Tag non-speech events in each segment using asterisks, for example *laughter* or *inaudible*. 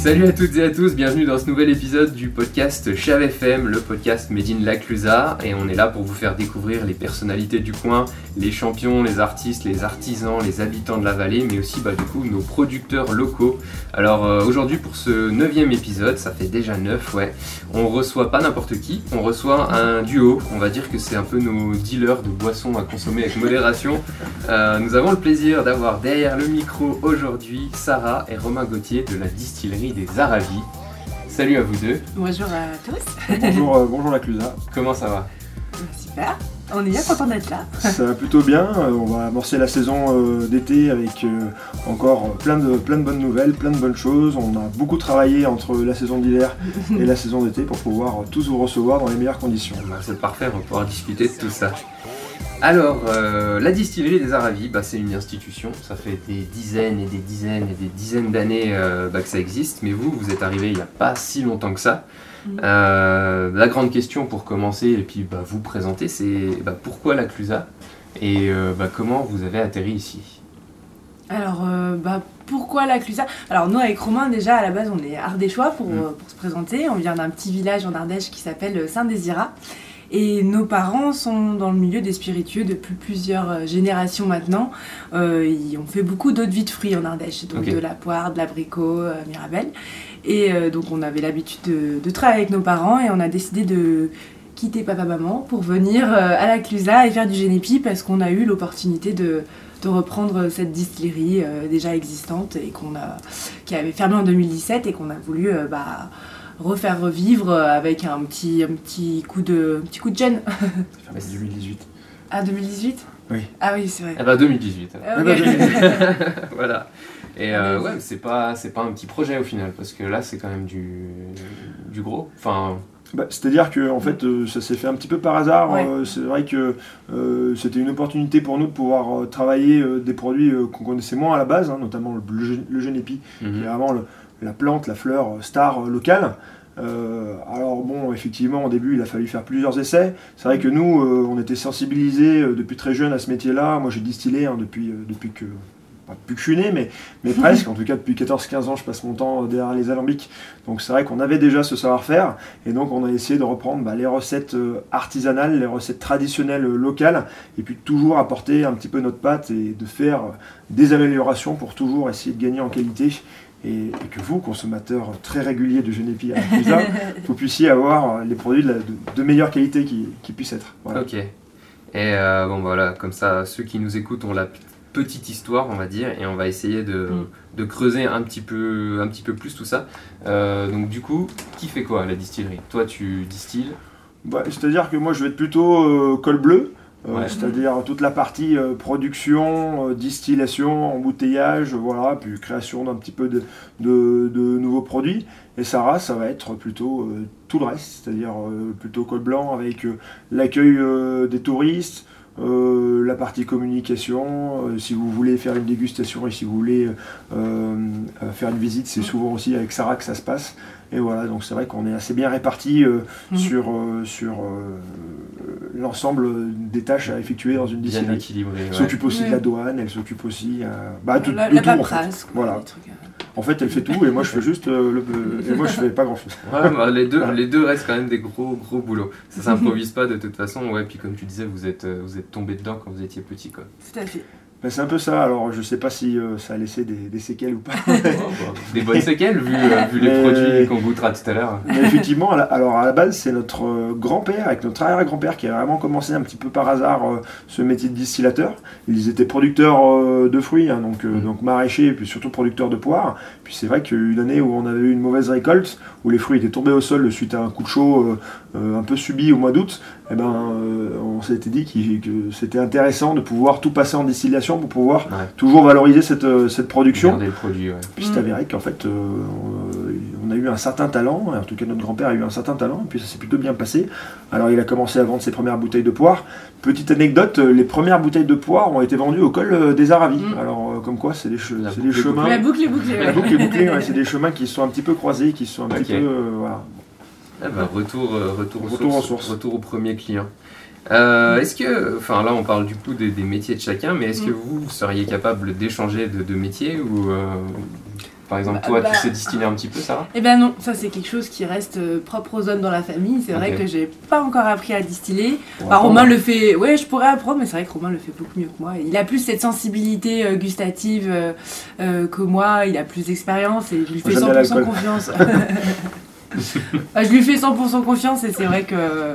Salut à toutes et à tous, bienvenue dans ce nouvel épisode du podcast Chave FM, le podcast Made in. Et on est là pour vous faire découvrir les personnalités du coin, les champions, les artistes, les artisans, les habitants de la vallée, mais aussi bah, du coup nos producteurs locaux. Alors euh, aujourd'hui pour ce neuvième épisode, ça fait déjà neuf, ouais, on reçoit pas n'importe qui, on reçoit un duo. On va dire que c'est un peu nos dealers de boissons à consommer avec modération. Euh, nous avons le plaisir d'avoir derrière le micro aujourd'hui Sarah et Romain Gauthier de la distillerie des Aravis. Salut à vous deux, Bonjour à tous. Bonjour, euh, bonjour la Clusa. comment ça va? Super. On est bien content d'être là. Ça va plutôt bien. euh, On va amorcer la saison euh, d'été avec euh, encore plein de, plein de bonnes nouvelles, plein de bonnes choses. On a beaucoup travaillé entre la saison d'hiver et la saison d'été pour pouvoir tous vous recevoir dans les meilleures conditions. Bah, C'est parfait, on va pouvoir discuter de tout ça. Alors, euh, la distillerie des Aravis, bah, c'est une institution. Ça fait des dizaines et des dizaines et des dizaines d'années euh, bah, que ça existe. Mais vous, vous êtes arrivé il n'y a pas si longtemps que ça. Mhm. Euh, la grande question pour commencer et puis bah, vous présenter, c'est bah, pourquoi la Clusa et comment vous avez atterri ici? Alors, pourquoi la Clusa? Alors, nous, avec Romain, déjà, à la base, on est ardéchois pour, Mm. pour se présenter. On vient d'un petit village en Ardèche qui s'appelle Saint-Désirat. Et nos parents sont dans le milieu des spiritueux depuis plusieurs euh, générations maintenant. Euh, ils ont fait beaucoup d'eau de vie de fruits en Ardèche, donc de la poire, de l'abricot, euh, mirabelle. Et euh, donc on avait l'habitude de, de travailler avec nos parents et on a décidé de quitter papa-maman pour venir à la Clusa et faire du génépi parce qu'on a eu l'opportunité de, de reprendre cette distillerie déjà existante et qu'on a, qui avait fermé en 2017 et qu'on a voulu bah, refaire revivre euh, avec un petit, un petit coup de, un petit coup de gêne. Ça fait *laughs* 2018. Ah, 2018 Oui. Ah oui, c'est vrai. Eh bah 2018. alors. Ah, bah, *laughs* voilà. Et euh, Allez-y. ouais, c'est pas c'est pas un petit projet au final parce que là c'est quand même du du gros. Enfin, Bah, C'est-à-dire que en fait, euh, ça s'est fait un petit peu par hasard. Ouais. Euh, c'est vrai que euh, c'était une opportunité pour nous de pouvoir euh, travailler euh, des produits euh, qu'on connaissait moins à la base, hein, notamment le, le, le qui mhm. est le- la plante, la fleur euh, star euh, locale. Euh, alors bon, effectivement, au début, il a fallu faire plusieurs essais. C'est vrai que nous, euh, on était sensibilisés euh, depuis très jeune à ce métier-là. Moi, j'ai distillé hein, depuis, depuis que... Pas depuis que je suis né, mais, mais *laughs* presque. En tout cas, depuis 14-15 ans, je passe mon temps derrière les alambics. Donc c'est vrai qu'on avait déjà ce savoir-faire. Et donc, on a essayé de reprendre bah, les recettes artisanales, les recettes traditionnelles locales, et puis toujours apporter un petit peu notre patte et de faire des améliorations pour toujours essayer de gagner en qualité et, et que vous, consommateurs très réguliers de Genepi à Pisa, *laughs* vous puissiez avoir les produits de, la- de- de meilleure qualité qui, qui puissent être. Voilà. Ok. Et euh, bon voilà, comme ça, ceux qui nous écoutent ont la petite histoire, on va dire, et on va essayer de, Mm. de creuser un petit peu un petit peu plus tout ça. Euh, donc du coup, qui fait quoi à la distillerie? Toi, tu distilles? Bah, C'est-à-dire que moi, je vais être plutôt euh, col bleu. Euh, Ouais. C'est-à-dire toute la partie euh, production, euh, distillation, embouteillage, voilà, puis création d'un petit peu de, de- de nouveaux produits. Et Sarah, ça va être plutôt euh, tout le reste, c'est-à-dire euh, plutôt col blanc avec euh, l'accueil euh, des touristes, euh, la partie communication, euh, si vous voulez faire une dégustation et si vous voulez euh, euh, faire une visite, c'est souvent aussi avec Sarah que ça se passe. Et voilà, donc c'est vrai qu'on est assez bien répartis euh, Mhm. sur, euh, sur euh, l'ensemble des tâches à effectuer dans une Bien distillerie. équilibré. Elle ouais. s'occupe aussi de la Ouais. douane, elle s'occupe aussi euh, bah, tout, la, de la tout, en fait. quoi, Voilà. trucs. En fait, elle fait tout et moi je fais juste euh, le, et moi je fais pas grand chose. *laughs* Ouais, bah, les, deux, Voilà. les deux restent quand même des gros gros boulots. Ça *laughs* s'improvise pas de toute façon. Ouais, puis comme tu disais, vous êtes vous êtes tombé dedans quand vous étiez petit quoi. Tout à fait. Ben, c'est un peu ça, alors je sais pas si euh, ça a laissé des, des séquelles ou pas. *laughs* *laughs* Des bonnes séquelles vu, euh, vu les Mais- produits qu'on goûtera tout à l'heure. Mais effectivement, à la- alors à la base, c'est notre euh, grand-père, avec notre arrière-grand-père, qui a vraiment commencé un petit peu par hasard euh, ce métier de distillateur. Ils étaient producteurs euh, de fruits, hein, donc, euh, Mhm. donc maraîchers, et puis surtout producteurs de poires. Puis c'est vrai qu'une année où on avait eu une mauvaise récolte, où les fruits étaient tombés au sol suite à un coup de chaud euh, euh, un peu subi au mois d'août, eh ben, euh, on s'était dit qu'il- que c'était intéressant de pouvoir tout passer en distillation pour pouvoir Ouais. toujours valoriser cette, euh, cette production. Garder le produit, ouais. Puis c'est Mm. avéré qu'en fait, euh, on a eu un certain talent, en tout cas notre grand-père a eu un certain talent, et puis ça s'est plutôt bien passé. Alors il a commencé à vendre ses premières bouteilles de poire. Petite anecdote, euh, les premières bouteilles de poire ont été vendues au col des Aravis. Mm. Alors comme quoi, c'est des, che- La c'est boucle des est chemins. La boucle est bouclée. La boucle est bouclée, ouais, *laughs* c'est des chemins qui sont un petit peu croisés, qui sont un petit peu. euh, voilà. Ah bah, retour, euh, retour, aux, Retour sources, aux sources. retour au premier client. Euh, est-ce que, enfin là on parle du coup des, des métiers de chacun, mais est-ce que Mm. vous, vous seriez capable d'échanger de, de métiers ou euh, par exemple Bah, toi bah. tu sais distiller un petit peu ça Eh ben non, ça c'est quelque chose qui reste euh, propre aux hommes dans la famille. C'est vrai que j'ai pas encore appris à distiller. Bah. Romain le fait, ouais, je pourrais apprendre, mais c'est vrai que Romain le fait beaucoup mieux que moi. Il a plus cette sensibilité euh, gustative euh, euh, que moi, il a plus d'expérience et je lui fais j'aime bien 100% l'alcool. confiance. *laughs* *laughs* Bah, je lui fais 100% confiance et c'est vrai que euh,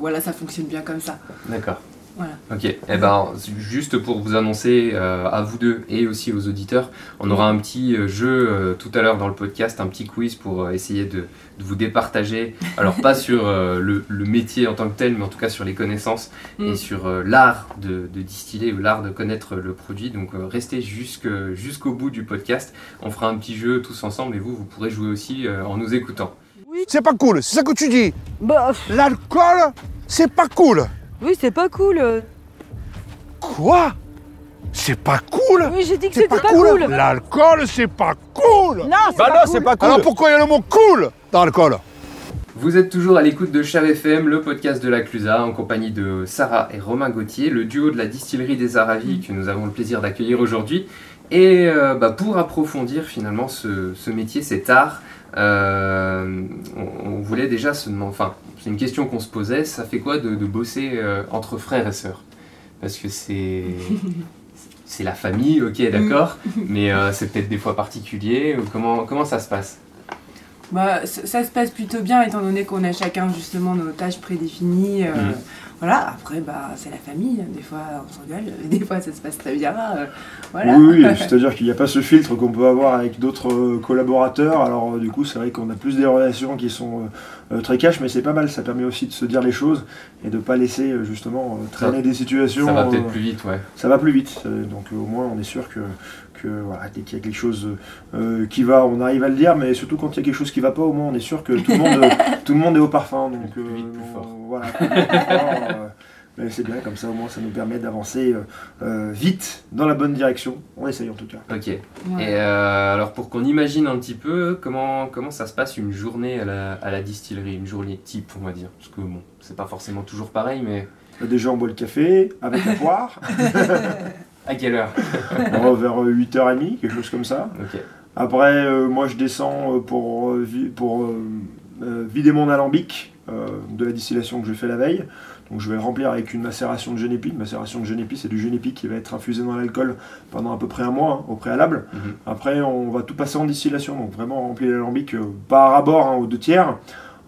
voilà, ça fonctionne bien comme ça. D'accord. Voilà. Ok. Eh ben, juste pour vous annoncer euh, à vous deux et aussi aux auditeurs, on aura un petit euh, jeu euh, tout à l'heure dans le podcast, un petit quiz pour euh, essayer de, de vous départager. Alors pas *laughs* sur le, le métier en tant que tel, mais en tout cas sur les connaissances et Mm. sur l'art de, de distiller ou l'art de connaître le produit. Donc restez jusqu'au bout du podcast. On fera un petit jeu tous ensemble et vous, vous pourrez jouer aussi en nous écoutant. C'est pas cool, c'est ça que tu dis. Bah, L'alcool, c'est pas cool. oui, c'est pas cool. Quoi? C'est pas cool Oui, j'ai dit que C'est c'était pas, pas, cool. cool. L'alcool, c'est pas cool Non, c'est Bah pas cool. c'est pas cool. Alors pourquoi il y a le mot cool dans l'alcool? Vous êtes toujours à l'écoute de Chave FM, le podcast de la Clusa, en compagnie de Sarah et Romain Gauthier, le duo de la distillerie des Aravis que nous avons le plaisir d'accueillir aujourd'hui. Et euh, bah, pour approfondir finalement ce, ce métier, cet art, euh, on, on voulait déjà se demander, enfin, c'est une question qu'on se posait, ça fait quoi de, de bosser euh, entre frères et sœurs? Parce que c'est. *laughs* C'est la famille, ok, d'accord, *laughs* mais euh, c'est peut-être des fois particulier. Comment, comment ça se passe? Bah, ça, ça se passe plutôt bien étant donné qu'on a chacun justement nos tâches prédéfinies. Mhm. Voilà, après, bah, c'est la famille. Des fois, on s'engueule, *laughs* des fois, ça se passe très bien. euh, voilà. Oui, oui, *laughs* c'est-à-dire qu'il n'y a pas ce filtre qu'on peut avoir avec d'autres euh, collaborateurs. Alors, euh, du coup, c'est vrai qu'on a plus des relations qui sont euh, très cash, mais c'est pas mal. Ça permet aussi de se dire les choses et de pas laisser justement euh, traîner des situations. Ça va euh, peut-être plus vite, ouais. ça va plus vite. Donc au moins on est sûr que, que voilà, dès qu'il y a quelque chose euh, qui va, on arrive à le dire, mais surtout quand il y a quelque chose qui va pas, au moins on est sûr que tout le monde, *laughs* tout le monde est au parfum. Donc Plus vite, plus fort. Voilà. plus fort, mais c'est bien comme ça, au moins ça nous permet d'avancer euh, euh, vite dans la bonne direction. On essaye en tout cas. Ok. Ouais. Et euh, alors pour qu'on imagine un petit peu comment, comment ça se passe une journée à la, à la distillerie, une journée type on va dire? Parce que bon, c'est pas forcément toujours pareil, mais Euh, Déjà on boit le café avec la poire, *laughs* à quelle heure? *laughs* Vers euh, 8h30, quelque chose comme ça. Ok. Après, euh, moi, je descends euh, pour, euh, pour euh, euh, vider mon alambic euh, de la distillation que je fais la veille. Donc, je vais le remplir avec une macération de génépi. Une macération de génépi, c'est du génépi qui va être infusé dans l'alcool pendant à peu près un mois hein, au préalable. Mhm. Après, on va tout passer en distillation. Donc, vraiment remplir l'alambic euh, pas à rabord, hein, aux deux tiers.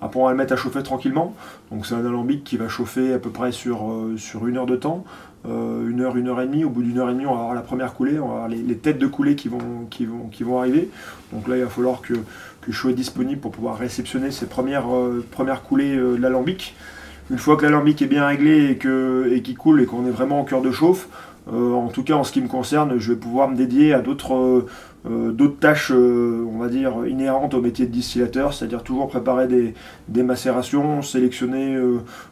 Après, on va le mettre à chauffer tranquillement. Donc, c'est un alambic qui va chauffer à peu près sur, euh, sur une heure de temps. Euh, une heure, une heure et demie. Au bout d'une heure et demie, on va avoir la première coulée, on va avoir les, les têtes de coulée qui vont, qui, vont, qui vont arriver. Donc là, il va falloir que, que je sois disponible pour pouvoir réceptionner ces premières, euh, premières coulées de l'alambic. Une fois que l'alambic est bien réglé et qu'il et coule et qu'on est vraiment en cœur de chauffe, euh, en tout cas en ce qui me concerne, je vais pouvoir me dédier à d'autres euh, euh, tâches, euh, on va dire, inhérentes au métier de distillateur, c'est-à-dire toujours préparer des, des macérations, sélectionner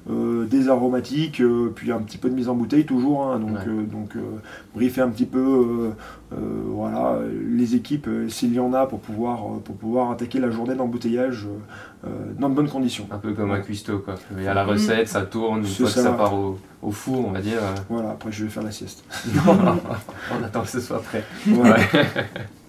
des aromatiques, puis un petit peu de mise en bouteille toujours, hein, donc, Ouais. donc briefer un petit peu voilà, les équipes euh, s'il y en a pour pouvoir, euh, pour pouvoir attaquer la journée d'embouteillage euh, euh, dans de bonnes conditions. Un peu comme un cuistot quoi. Il y a la recette, ça tourne, une fois que ça. ça part au, au four, on va dire. euh, Voilà, après je vais faire la sieste. *laughs* *laughs* on attend que ce soit prêt. Voilà. *laughs*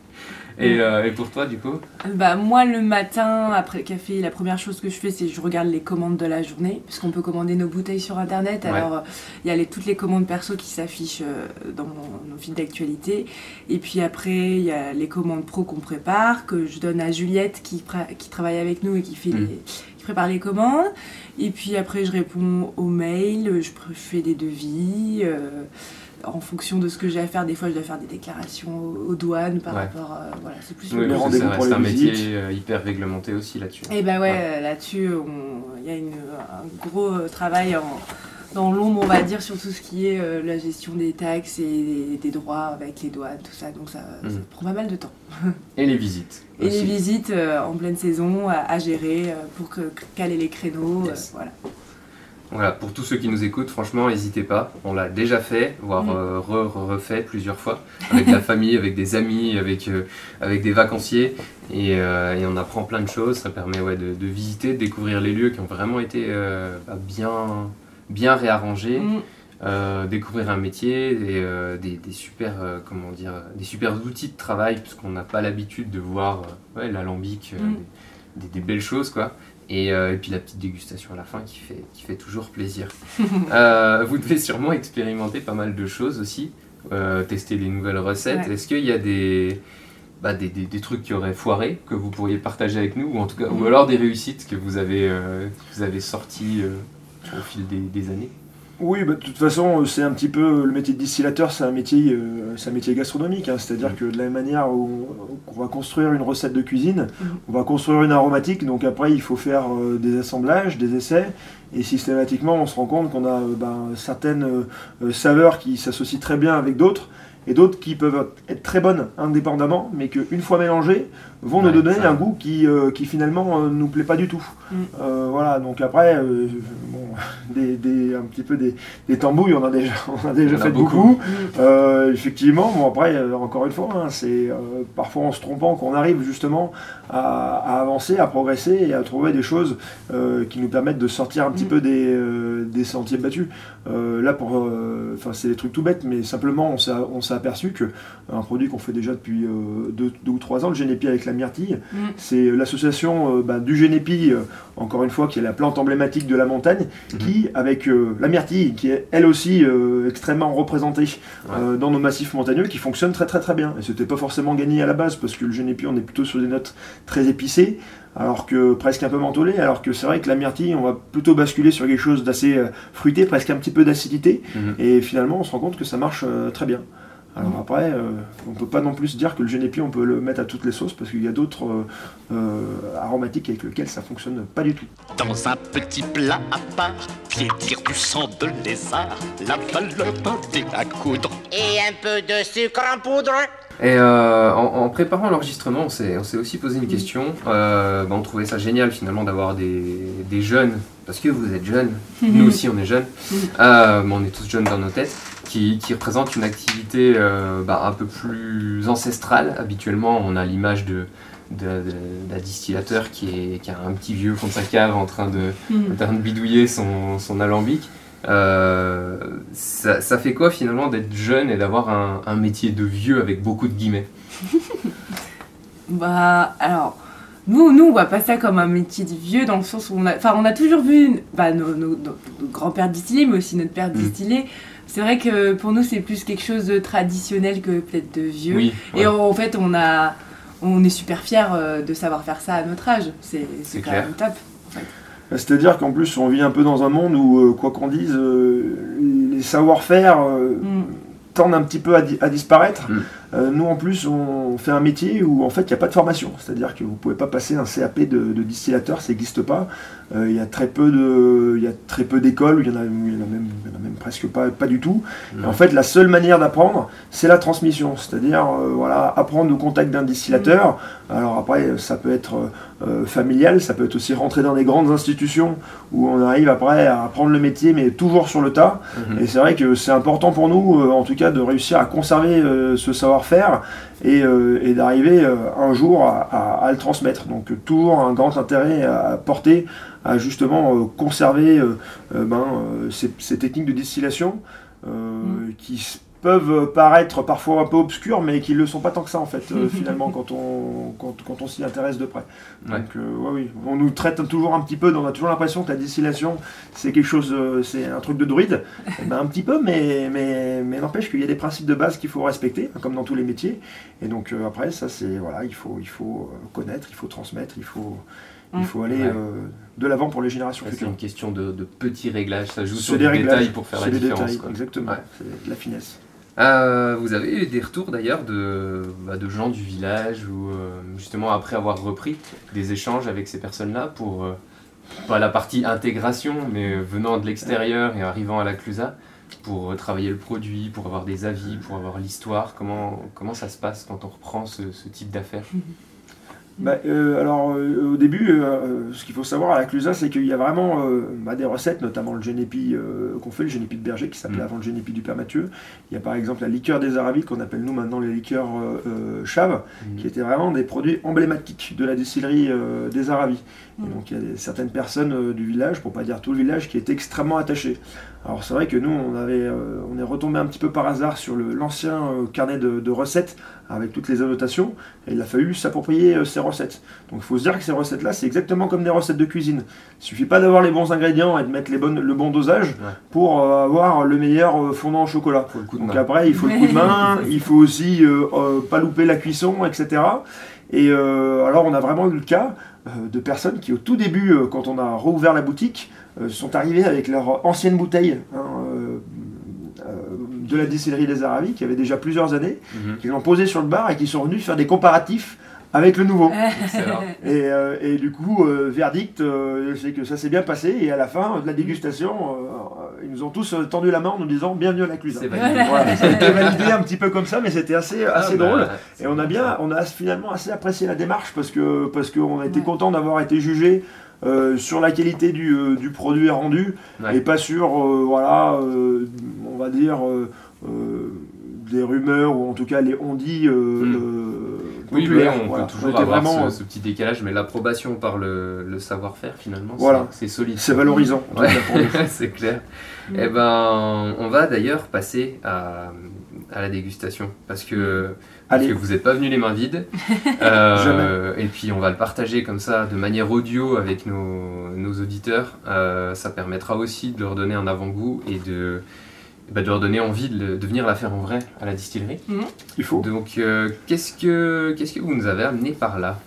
Et, euh, et pour toi du coup Bah, moi, le matin, après le café, la première chose que je fais, c'est que je regarde les commandes de la journée, puisqu'on peut commander nos bouteilles sur Internet. Alors, il y a les, toutes les commandes perso qui s'affichent euh, dans nos fils d'actualité. Et puis après, il y a les commandes pro qu'on prépare, que je donne à Juliette, qui, travaille avec nous et qui, fait Mm. les- qui prépare les commandes. Et puis après, je réponds aux mails, je fais des devis. euh, en fonction de ce que j'ai à faire, des fois je dois faire des déclarations aux, douanes par Ouais. rapport. euh, voilà, c'est plus Oui, rendez-vous ça pour reste un métier euh, hyper réglementé aussi là-dessus. Et bah ouais, Ouais. euh, là-dessus, il y a une- un gros euh, travail en- dans l'ombre, on va dire, sur tout ce qui est euh, la gestion des taxes et des, des droits avec les douanes, tout ça. Donc ça, ça Mhm. prend pas mal de temps. *laughs* Et les visites. Et aussi. les visites euh, en pleine saison à, à gérer euh, pour que, caler les créneaux. euh, Yes. voilà. Voilà, pour tous ceux qui nous écoutent, franchement, n'hésitez pas. On l'a déjà fait, voire Mm. euh, re- re- refait plusieurs fois, avec la *laughs* famille, avec des amis, avec, euh, avec des vacanciers. Et, euh, et on apprend plein de choses. Ça permet ouais, de, de visiter, de découvrir les lieux qui ont vraiment été bah, bien, bien réarrangés. Mm. découvrir un métier, des, des, des super, comment dire, des super outils de travail, puisqu'on n'a pas l'habitude de voir ouais, l'alambic, Mm. des, des- des belles choses, quoi. Et, euh, et puis la petite dégustation à la fin qui fait, qui fait toujours plaisir. *laughs* Euh, vous devez sûrement expérimenter pas mal de choses aussi, euh, tester des nouvelles recettes. Ouais. Est-ce qu'il y a des, bah, des, des- des trucs qui auraient foiré que vous pourriez partager avec nous, ou en tout cas, ou Mhm. alors des réussites que vous avez, que vous avez sorties au fil des, des années? Oui, bah, de toute façon, c'est un petit peu le métier de distillateur, c'est un métier, euh, c'est un métier gastronomique. hein. C'est-à-dire Mm. que de la même manière où on va construire une recette de cuisine, Mm. on va construire une aromatique. Donc après, il faut faire euh, des assemblages, des essais, et systématiquement, on se rend compte qu'on a euh, ben, certaines euh, euh, saveurs qui s'associent très bien avec d'autres. Et d'autres qui peuvent être très bonnes indépendamment, mais qu'une fois mélangées, vont Ouais, nous donner ça. un goût qui, euh, qui finalement euh, nous plaît pas du tout. Mm. Euh, voilà, donc après, euh, bon, *laughs* des, des- un petit peu des, des tambouilles, on a déjà, *laughs* on a déjà On a fait beaucoup. beaucoup. Mm. Euh, effectivement, bon après, euh, encore une fois, hein, c'est euh, parfois en se trompant qu'on arrive justement à, à avancer, à progresser et à trouver des choses euh, qui nous permettent de sortir un petit Mm. peu des, euh, des sentiers battus. Euh, là, pour, euh, enfin, c'est des trucs tout bêtes, mais simplement, on s'est, s'est aperçu que un produit qu'on fait déjà depuis euh, deux, deux ou trois ans, le génépi avec la myrtille, Mm. c'est l'association euh, bah, du génépi, euh, encore une fois, qui est la plante emblématique de la montagne, Mhm. qui, avec euh, la myrtille, qui est elle aussi euh, extrêmement représentée euh, dans nos massifs montagneux, qui fonctionne très très très bien. Et c'était pas forcément gagné à la base, parce que le génépi, on est plutôt sur des notes très épicées, alors que presque un peu mentholées, alors que c'est vrai que la myrtille, on va plutôt basculer sur quelque chose d'assez euh, fruité, presque un petit peu d'acidité, Mhm. et finalement, on se rend compte que ça marche euh, très bien. Alors après, euh, on peut pas non plus dire que le génépi, on peut le mettre à toutes les sauces, parce qu'il y a d'autres euh, euh, aromatiques avec lesquels ça fonctionne pas du tout. Dans un petit plat à part, piétir du sang de lézard, la valeur à coudre. Et un peu de sucre en poudre. Et euh, en, en préparant l'enregistrement, on s'est aussi posé une question. Euh, bah, on trouvait ça génial finalement d'avoir des, des jeunes, parce que vous êtes jeunes, *laughs* nous aussi on est jeunes, euh, mais on est tous jeunes dans nos têtes, qui, qui représentent une activité euh, bah, un peu plus ancestrale. Habituellement, on a l'image de, d'un distillateur qui, est, qui a un petit vieux fond de sa cave en train de, Mm. en train de bidouiller son, son alambic. Euh, ça, ça fait quoi finalement d'être jeune et d'avoir un, un métier de vieux avec beaucoup de guillemets? *laughs* Bah, alors, nous, nous, on voit pas ça comme un métier de vieux dans le sens où on a, on a toujours vu bah, nos, nos- nos- nos grands-pères distillés, mais aussi notre père Mm. distillé. C'est vrai que pour nous, c'est plus quelque chose de traditionnel que peut-être de vieux. Oui, Et en, en fait, on a, on est super fiers euh, de savoir faire ça à notre âge. C'est quand clair. même top. C'est-à-dire qu'en plus, on vit un peu dans un monde où, euh, quoi qu'on dise, euh, les savoir-faire Mm. tendent un petit peu à, di- à disparaître. Mm. Euh, nous, en plus, on fait un métier où, en fait, il n'y a pas de formation. C'est-à-dire que vous ne pouvez pas passer un CAP de, de distillateur, ça n'existe pas. Euh, Il y a très peu de, il y a très peu d'écoles, il y en a, il y en a même, il y en a même presque pas, pas du tout. Et en fait, la seule manière d'apprendre, c'est la transmission. C'est-à-dire, euh, voilà, apprendre au contact d'un distillateur. Alors après, ça peut être euh, familial, ça peut être aussi rentrer dans des grandes institutions où on arrive après à apprendre le métier, mais toujours sur le tas. Mhm. Et c'est vrai que c'est important pour nous, en tout cas, de réussir à conserver ce savoir-faire et, euh, et d'arriver euh, un jour à, à- à le transmettre. Donc euh, toujours un grand intérêt à porter à justement conserver ben, ces, ces techniques de distillation euh, qui peuvent paraître parfois un peu obscures, mais qui ne le sont pas tant que ça en fait, euh, *laughs* finalement, quand on, quand, quand on s'y intéresse de près. Ouais. Donc, euh, ouais, oui, on nous traite toujours un petit peu, on a toujours l'impression que la distillation, c'est quelque chose, euh, c'est un truc de druide. Eh ben, un petit peu, mais, mais, mais n'empêche qu'il y a des principes de base qu'il faut respecter, comme dans tous les métiers. Et donc, euh, après, ça, c'est, voilà, il faut, il faut connaître, il faut transmettre, il faut, il faut aller Ouais. euh, de l'avant pour les générations Ouais, c'est futures. une question de, de petits réglages, ça joue sur des détails pour faire la c'est des différence. détails, quoi. exactement, Ouais. c'est de la finesse. Euh, vous avez eu des retours d'ailleurs de, bah, de gens du village ou euh, justement après avoir repris des échanges avec ces personnes-là pour euh, pas la partie intégration, mais venant de l'extérieur et arrivant à la Clusa pour travailler le produit, pour avoir des avis, pour avoir l'histoire? Comment, comment ça se passe quand on reprend ce, ce type d'affaires? *laughs* Bah, euh, alors euh, au début, euh, ce qu'il faut savoir à la Clusa, c'est qu'il y a vraiment euh, bah, des recettes, notamment le génépi euh, qu'on fait, le génépi de berger qui s'appelait Mm. avant le génépi du Père Mathieu. Il y a par exemple la liqueur des Arabiques qu'on appelle nous maintenant les liqueurs euh, euh, Chave, Mm. qui étaient vraiment des produits emblématiques de la distillerie euh, des Arabies. Et donc il y a des- certaines personnes euh, du village, pour pas dire tout le village, qui étaient extrêmement attachées. Alors c'est vrai que nous, on, avait, euh, on est retombé un petit peu par hasard sur l'ancien euh, carnet de, de recettes avec toutes les annotations, et il a fallu s'approprier euh, ces recettes. Donc il faut se dire que ces recettes-là, c'est exactement comme des recettes de cuisine. Il suffit pas d'avoir les bons ingrédients et de mettre les bonnes, le bon dosage Ouais. pour avoir le meilleur fondant au chocolat. Faut le coup de Donc main. après, il faut le coup de *laughs* main, il faut aussi pas louper la cuisson, etc. Et euh, alors, on a vraiment eu le cas de personnes qui, au tout début, euh, quand on a rouvert la boutique, euh, sont arrivées avec leur ancienne bouteille hein, euh, euh, de la distillerie des Arabies, qui avait déjà plusieurs années, Mhm. qui l'ont posée sur le bar et qui sont venus faire des comparatifs avec le nouveau. *laughs* Et, euh, et du coup, euh, verdict, euh, c'est que ça s'est bien passé. Et à la fin de la dégustation, euh, ils nous ont tous euh, tendu la main en nous disant bienvenue à la validé. Voilà, ça a été validé un petit peu comme ça, mais c'était assez, assez Ah, bah, drôle. Et on a bien, ça. on a finalement assez apprécié la démarche parce que parce qu'on a été Ouais. content d'avoir été jugé euh, sur la qualité du, euh, du produit rendu Ouais. et pas sur euh, voilà, euh, on va dire euh, euh, des rumeurs ou en tout cas les on-dit euh, Mm. Euh, Oui, on Voilà. peut toujours avoir vraiment, ce, ce petit décalage, mais l'approbation par le, le savoir-faire, finalement, c'est- Voilà. c'est solide. c'est valorisant. Ouais, *laughs* c'est clair. Eh ben, on va d'ailleurs passer à, à la dégustation parce que, parce Allez. que vous n'êtes pas venus les mains vides. *laughs* Euh, et puis on va le partager comme ça de manière audio avec nos, nos auditeurs. Euh, ça permettra aussi de leur donner un avant-goût et de, bah, de leur donner envie de, le- de venir la faire en vrai à la distillerie. Il faut. Donc, euh, qu'est-ce que qu'est-ce que vous nous avez amené par là?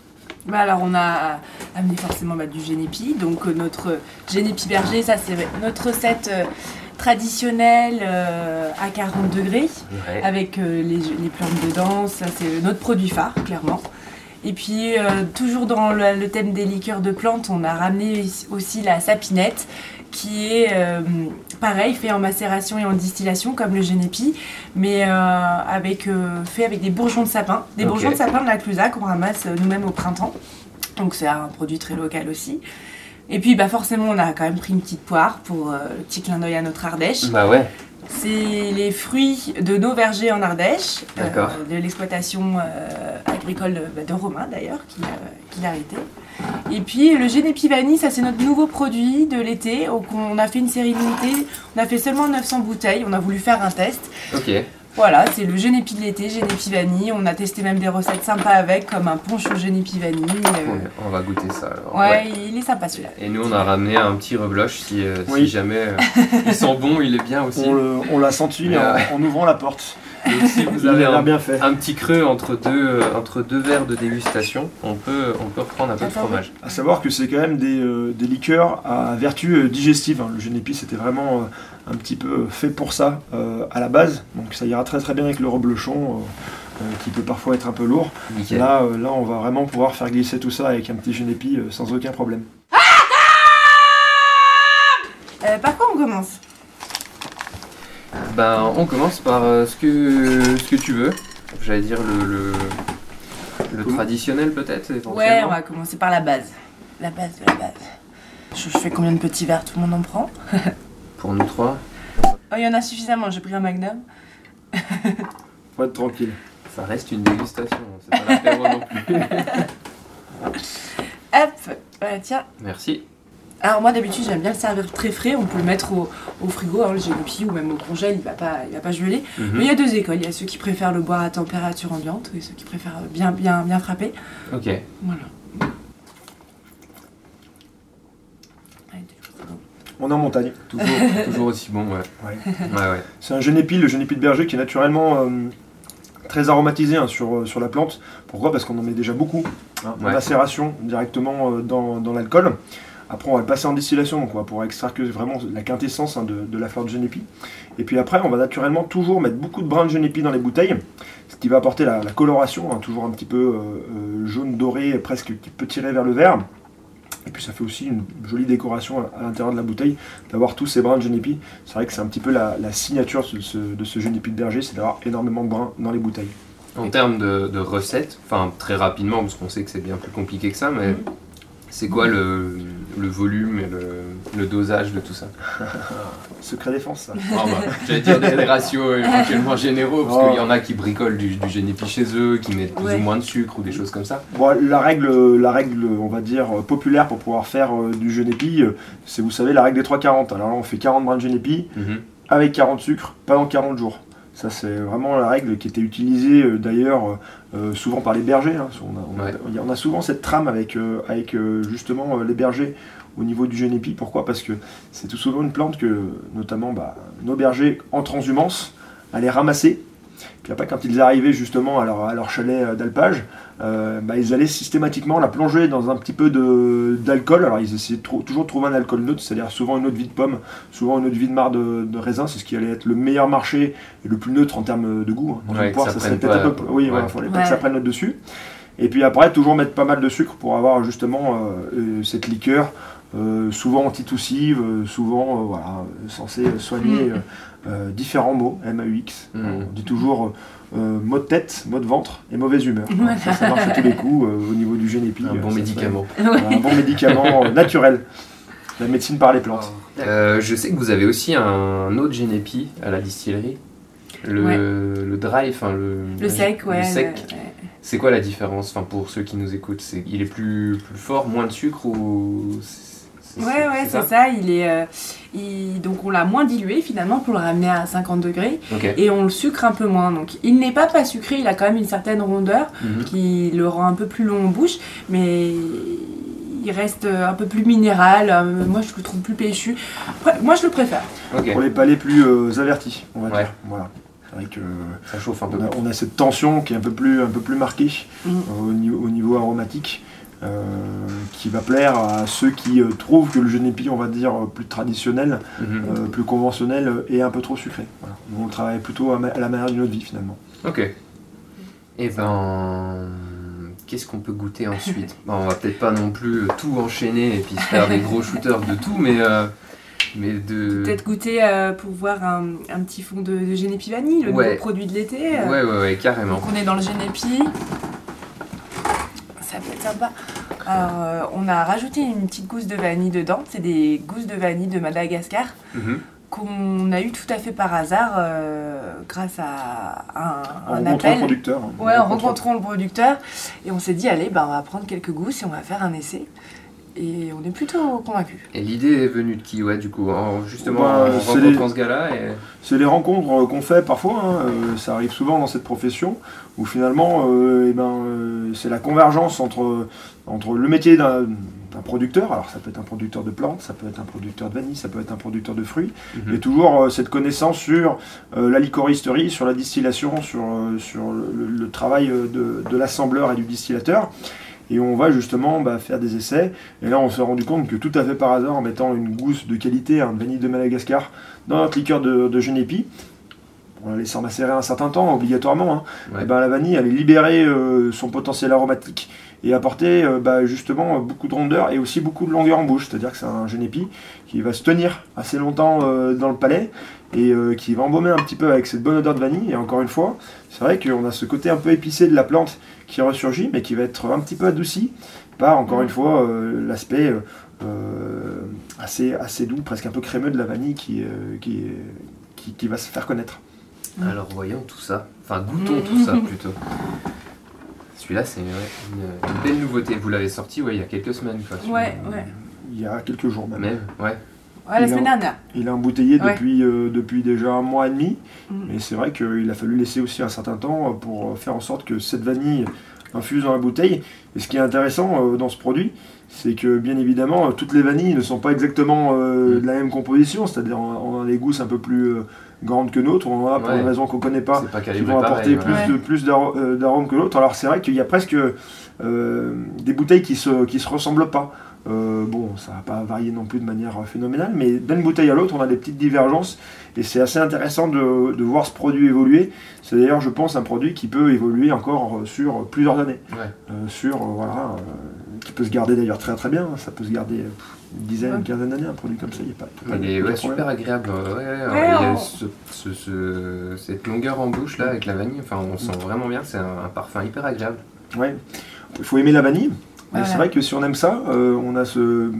Bah alors on a amené forcément bah, du génépi, donc euh, notre génépi berger, ça c'est notre recette euh, traditionnelle euh, à 40 degrés Ouais. avec euh, les, les plantes dedans, ça c'est notre produit phare clairement. Et puis euh, toujours dans le, le thème des liqueurs de plantes, on a ramené aussi la sapinette qui est euh, pareil fait en macération et en distillation comme le génépi, mais euh, avec euh, fait avec des bourgeons de sapin, des bourgeons de sapin de la Clusa qu'on ramasse euh, nous-mêmes au printemps. Donc c'est un produit très local aussi. Et puis bah forcément on a quand même pris une petite poire pour euh, le petit clin d'œil à notre Ardèche. Bah ouais. C'est les fruits de nos vergers en Ardèche, euh, de l'exploitation euh, agricole de, bah, de Romain d'ailleurs, qui qui l'a arrêté. Et puis le Génépi Vanille, ça c'est notre nouveau produit de l'été. On a fait une série limitée, on a fait seulement 900 bouteilles, on a voulu faire un test. Ok. Voilà, c'est le Génépi de l'été, Génépi Vanille. On a testé même des recettes sympas avec, comme un punch au Génépi Vanille. euh, On, on va goûter ça alors. ouais, il est sympa celui-là. Et nous, on a ramené un petit rebloche si, euh, si Oui. jamais euh, *laughs* il sent bon, il est bien aussi. On, l'a senti Mais, en, euh, en ouvrant la porte. Donc, si vous avez l'air un, bien fait. un petit creux entre deux, entre deux verres de dégustation, on peut, on peut reprendre un peu de fromage. À savoir que c'est quand même des, euh, des liqueurs à vertu digestive. hein. Le génépi, c'était vraiment euh, un petit peu fait pour ça euh, à la base. Donc ça ira très très bien avec le reblochon, euh, euh, qui peut parfois être un peu lourd. Nickel. Là, euh, là, on va vraiment pouvoir faire glisser tout ça avec un petit génépi euh, sans aucun problème. Euh, par quoi on commence? Ben, on commence par euh, ce, que, ce que tu veux. J'allais dire le, le, traditionnel peut-être Ouais, on va commencer par la base. La base de la base. Je, je fais combien de petits verres? Tout le monde en prend? *laughs* Pour nous trois, Oh, il y en a suffisamment, j'ai pris un magnum. *laughs* Faut être tranquille. ça reste une dégustation, c'est pas l'apéro non plus. *laughs* Hop, voilà, tiens. Merci. Alors moi d'habitude j'aime bien le servir très frais, on peut le mettre au, au frigo, hein, le génépi ou même au congèle, il va pas, il va pas geler. Mhm. Mais il y a deux écoles, il y a ceux qui préfèrent le boire à température ambiante et ceux qui préfèrent bien bien bien frapper. Ok. Voilà. Allez, c'est bon. On est en montagne. Toujours, *laughs* toujours aussi bon, ouais. Ouais. Ouais, ouais. C'est un génépi, le génépi de berger, qui est naturellement euh, très aromatisé hein, sur, euh, sur la plante. Pourquoi? Parce qu'on en met déjà beaucoup hein, en macération directement euh, dans, dans l'alcool. Après, on va le passer en distillation, donc on va pouvoir extraire que vraiment la quintessence hein, de, de la fleur de génépi. Et puis après, on va naturellement toujours mettre beaucoup de brins de génépi dans les bouteilles, ce qui va apporter la, la coloration, toujours un petit peu euh, jaune doré, presque qui peut tirer vers le vert. Et puis ça fait aussi une jolie décoration à, à l'intérieur de la bouteille d'avoir tous ces brins de génépi. C'est vrai que c'est un petit peu la, la signature de ce, de ce génépi de berger, c'est d'avoir énormément de brins dans les bouteilles. En termes de, de recettes, enfin très rapidement, parce qu'on sait que c'est bien plus compliqué que ça, mais Mhm. C'est quoi le, le volume et le, le dosage de tout ça *laughs* Secret défense, ça. Ah bah, J'allais dire des, des ratios éventuellement généraux, parce Oh. qu'il y en a qui bricolent du, du génépi chez eux, qui mettent plus Ouais. ou moins de sucre ou des choses comme ça. Bon, la règle, la règle, on va dire, populaire pour pouvoir faire euh, du genépi, euh, c'est, vous savez, la règle des 3-40. Alors là, on fait 40 brins de genépi Mhm. avec 40 sucres pendant 40 jours. Ça, c'est vraiment la règle qui était utilisée euh, d'ailleurs euh, euh, souvent par les bergers. hein. On, a, on a- Ouais. il y a- on a souvent cette trame avec, euh, avec justement les bergers au niveau du genépi. Pourquoi? Parce que c'est tout souvent une plante que, notamment, bah, nos bergers en transhumance allaient ramasser. Puis après, quand ils arrivaient justement à leur, à leur chalet d'alpage, euh, bah, ils allaient systématiquement la plonger dans un petit peu de- d'alcool. Alors ils essayaient de trou- toujours de trouver un alcool neutre, c'est-à-dire souvent une eau de vie de pomme, souvent une eau de vie de marc de, de raisin, c'est ce qui allait être le meilleur marché et le plus neutre en termes de goût. hein. Dans Ouais, une poire, ça ça serait peut-être un peu... Oui, ouais. il fallait pas Ouais. que ça prenne le dessus. Et puis après, toujours mettre pas mal de sucre pour avoir justement euh, euh, cette liqueur, euh, souvent antitussive, euh, souvent euh, voilà, censée soigner Mm. euh, euh, différents mots, M-A-U-X. Mm. On dit toujours euh, maux de tête, maux de ventre et mauvaise humeur. Voilà. Ça, ça marche à tous les coups euh, au niveau du génépi. Un bon médicament. un bon médicament naturel. La médecine par les plantes. Euh, je sais que vous avez aussi un autre génépi à la distillerie. Le, Ouais. le dry, enfin le, Le sec, ouais. le sec. le- ouais. C'est quoi la différence enfin, pour ceux qui nous écoutent? C'est, Il est plus, plus fort, moins de sucre ou. Ouais, ouais, c'est ça. Il est, euh, il- donc on l'a moins dilué finalement pour le ramener à 50 degrés et on le sucre un peu moins. Donc il n'est pas pas sucré, il a quand même une certaine rondeur Mhm. qui le rend un peu plus long en bouche, mais il reste un peu plus minéral. Euh, Moi je le trouve plus péchu. Après, moi je le préfère. Ok. Pour les palais plus euh, avertis, on va Ouais. dire. Voilà. C'est vrai que Ça chauffe un peu. on a, on a cette tension qui est un peu plus, un peu plus marquée euh, au, niveau, au niveau aromatique, euh, qui va plaire à ceux qui euh, trouvent que le genépi, on va dire, euh, plus traditionnel, Mhm. euh, plus conventionnel, euh, est un peu trop sucré. Voilà. On le travaille plutôt à, ma- à la manière d'une autre vie, finalement. Ok. Et ben. Qu'est-ce qu'on peut goûter ensuite *laughs* Bon, On va peut-être pas non plus tout enchaîner et puis se faire des gros shooters de tout, mais. euh, mais de. Peut-être goûter euh, pour voir un, un petit fond de, de Génépi vanille, le Ouais. nouveau produit de l'été. euh. Ouais, ouais, ouais, carrément. Donc on est dans le Génépi. Euh, on a rajouté une petite gousse de vanille dedans. C'est des gousses de vanille de Madagascar Mhm. qu'on a eu tout à fait par hasard euh, grâce à un, En un rencontrant le appel. producteur. Ouais, en rencontrant- rencontrant le producteur. Et on s'est dit, allez, bah, on va prendre quelques gousses et on va faire un essai. Et on est plutôt convaincus. Et l'idée est venue de qui, ouais, du coup en- Justement, Bah, en c'est rencontrant les- ce gars-là et... C'est les rencontres euh, qu'on fait parfois, hein, euh, ça arrive souvent dans cette profession, où finalement euh, eh ben, euh, c'est la convergence entre, entre le métier d'un d'un producteur, alors ça peut être un producteur de plantes, ça peut être un producteur de vanille, ça peut être un producteur de fruits, Mhm. et toujours euh, cette connaissance sur euh, la licoristerie, sur la distillation, sur, euh, sur le, le travail de, de l'assembleur et du distillateur. Et on va justement bah, faire des essais. Et là, on s'est rendu compte que tout à fait par hasard, en mettant une gousse de qualité, un vanille de Madagascar, dans notre liqueur de, de Genépi, on la laissant macérer un certain temps, obligatoirement, hein, Ouais. et ben, la vanille allait libérer euh, son potentiel aromatique et apporter euh, bah, justement euh, beaucoup de rondeur et aussi beaucoup de longueur en bouche. C'est-à-dire que c'est un Genépi qui va se tenir assez longtemps euh, dans le palais et euh, qui va embaumer un petit peu avec cette bonne odeur de vanille. Et encore une fois, c'est vrai qu'on a ce côté un peu épicé de la plante qui ressurgit, mais qui va être un petit peu adouci par, encore une fois, euh, l'aspect euh, assez, assez doux, presque un peu crémeux de la vanille qui, euh, qui, qui, qui va se faire connaître. Mm. Alors voyons tout ça. Enfin, goûtons tout ça plutôt. Celui-là, c'est ouais, une, une belle nouveauté. Vous l'avez sorti ouais, il y a quelques semaines. Quoi. Ouais, ouais. Il y a quelques jours même. Même, ouais. Ouais, la Il semaine a- dernière. Il a embouteillé Ouais. depuis, euh, depuis déjà un mois et demi. Mm. Mais c'est vrai qu'il a fallu laisser aussi un certain temps euh, pour faire en sorte que cette vanille infuse dans la bouteille. Et ce qui est intéressant euh, dans ce produit, c'est que bien évidemment, euh, toutes les vanilles ne sont pas exactement euh, Mm. de la même composition. C'est-à-dire, on on a des gousses un peu plus grandes que d'autres. On en a pour Ouais. une raison qu'on ne connaît pas pas qui vont pareil. apporter ouais. plus de plus euh, d'arômes que l'autre. Alors c'est vrai qu'il y a presque euh, des bouteilles qui se qui se ressemblent pas. Euh, bon, ça va pas varier non plus de manière phénoménale, mais d'une bouteille à l'autre, on a des petites divergences et c'est assez intéressant de, de voir ce produit évoluer. C'est d'ailleurs, je pense, un produit qui peut évoluer encore sur plusieurs années. Ouais. Euh, sur, euh, voilà, euh, qui peut se garder d'ailleurs très très bien. Ça peut se garder une dizaine, Ouais. une quinzaine d'années, un produit comme ça, il n'y a pas, pas Il de- est ouais, super agréable. ouais, ouais, ouais. Ouais, Il y a on- ce- ce- ce- cette longueur en bouche là avec la vanille, enfin on sent vraiment bien, c'est un, un parfum hyper agréable. Ouais. Il faut aimer la vanille. Voilà. c'est vrai que si on aime ça, euh, on a ce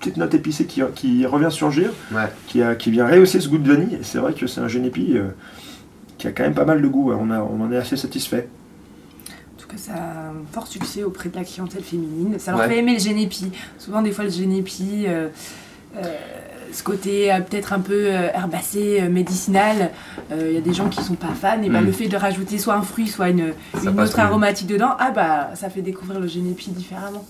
petite note épicée qui, qui revient surgir, Ouais. qui, a, qui vient rehausser ce goût de vanille. C'est vrai que c'est un génépi euh, qui a quand même pas mal de goût. On, a, on en est assez satisfait. Cas, ça a un fort succès auprès de la clientèle féminine. Ça leur Ouais. fait aimer le génépi. Souvent, des fois, le génépi, euh, euh, ce côté euh, peut-être un peu euh, herbacé, euh, médicinal, euh, il y a des gens qui sont pas fans. Et bah, le fait de rajouter soit un fruit, soit une, autre mieux. aromatique dedans, ah bah, ça fait découvrir le génépi différemment.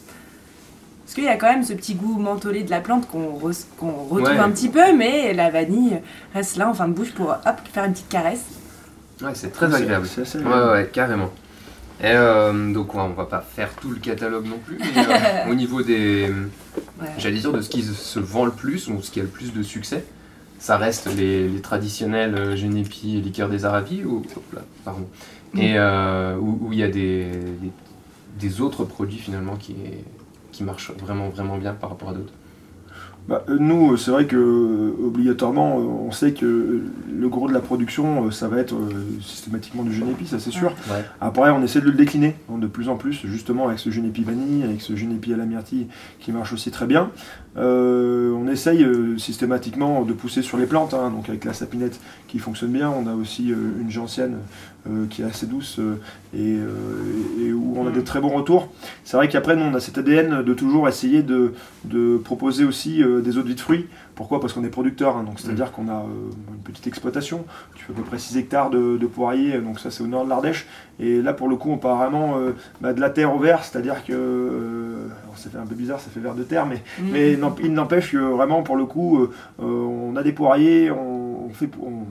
Parce qu'il y a quand même ce petit goût mentholé de la plante qu'on re- qu'on retrouve Ouais. un petit peu, mais la vanille reste là en fin de bouche pour hop, faire une petite caresse. Ouais, c'est très agréable. c'est assez Ouais, agréable. ouais, carrément. Et euh, donc, ouais, on va pas faire tout le catalogue non plus, mais euh, *laughs* au niveau des. Ouais. J'allais dire de ce qui se vend le plus, ou ce qui a le plus de succès, ça reste les, les traditionnels euh, Génépi et liqueurs des Arabies, ou. là, pardon. Et euh, où où il y a des, des, des autres produits finalement qui, qui marchent vraiment, vraiment bien par rapport à d'autres. Bah, euh, nous, euh, c'est vrai que euh, obligatoirement, euh, on sait que euh, le gros de la production, ça va être systématiquement du génépi, ça c'est sûr. Ouais. Après, on essaie de le décliner hein, de plus en plus, justement avec ce génépi vanille, avec ce génépi à la myrtille qui marche aussi très bien. On essaye systématiquement de pousser sur les plantes, hein, donc avec la sapinette qui fonctionne bien. On a aussi une gentiane qui est assez douce et, et où a des très bons retours. C'est vrai qu'après, nous, on a cet ADN de toujours essayer de, de proposer aussi euh, des eaux de vie de fruits. Pourquoi? Parce qu'on est producteur, hein, donc c'est-à-dire qu'on a euh, une petite exploitation. Tu fais à peu près 6 hectares de, de poiriers, donc ça c'est au nord de l'Ardèche. Et là, pour le coup, on part vraiment euh, bah, de la terre au vert, c'est-à-dire que. alors, ça fait un peu bizarre, ça fait vert de terre, mais, mais n'en- il n'empêche que vraiment, pour le coup, on a des poiriers, on, on fait. on-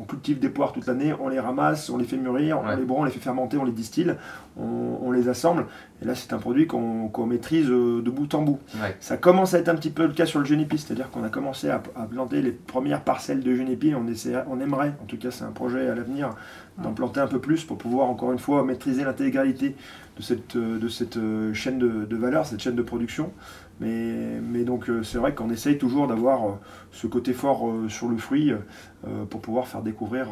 on cultive des poires toute l'année, on les ramasse, on les fait mûrir, Ouais. on les broie, on les fait fermenter, on les distille, on, on les assemble. Et là, c'est un produit qu'on qu'on maîtrise euh, de bout en bout. Ouais. Ça commence à être un petit peu le cas sur le génépi, c'est-à-dire qu'on a commencé à, à planter les premières parcelles de génépi. On, essaie- on aimerait, en tout cas c'est un projet à l'avenir, d'en planter un peu plus pour pouvoir encore une fois maîtriser l'intégralité de cette, euh, de cette euh, chaîne de, de valeur, cette chaîne de production. Mais, mais donc euh, c'est vrai qu'on essaye toujours d'avoir euh, ce côté fort euh, sur le fruit pour pouvoir faire découvrir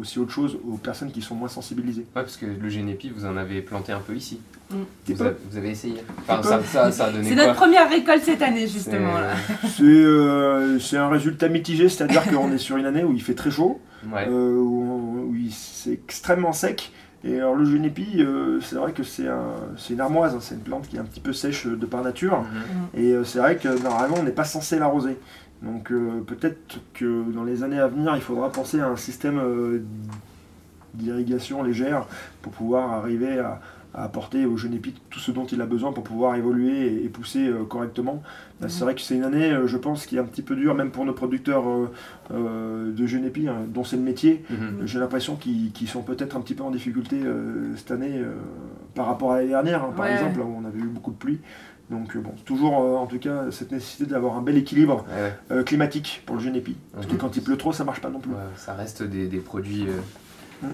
aussi autre chose aux personnes qui sont moins sensibilisées. Ouais, parce que le Génépi, vous en avez planté un peu ici. Mm. Vous, avez, vous avez essayé. Enfin, peu. ça, ça, ça a donné C'est notre première récolte cette année, justement. Là. *laughs* C'est- euh, un résultat mitigé, c'est-à-dire qu'on est sur une année où il fait très chaud, Ouais. euh, où, on- où il- c'est extrêmement sec. Et alors le génépi, euh, c'est vrai que c'est un, c'est une armoise, hein, c'est une plante qui est un petit peu sèche euh, de par nature. Mhm. Et euh, c'est vrai que normalement on n'est pas censé l'arroser. Donc euh, peut-être que dans les années à venir, il faudra penser à un système euh, d'irrigation légère pour pouvoir arriver à, à apporter au génépi tout ce dont il a besoin pour pouvoir évoluer et, pousser euh, correctement. Là, C'est vrai que c'est une année, euh, je pense, qui est un petit peu dure, même pour nos producteurs euh, euh, de génépi, hein, dont c'est le métier. Mhm. J'ai l'impression qu'ils sont peut-être un petit peu en difficulté euh, cette année euh, par rapport à l'année dernière, hein, par Ouais. exemple, où on avait eu beaucoup de pluie. Donc euh, bon, toujours euh, en tout cas cette nécessité d'avoir un bel équilibre Ouais, euh, climatique pour le génépi. Parce que Mhm. quand il pleut trop, ça marche pas non plus. Ouais, ça reste des, des produits, euh.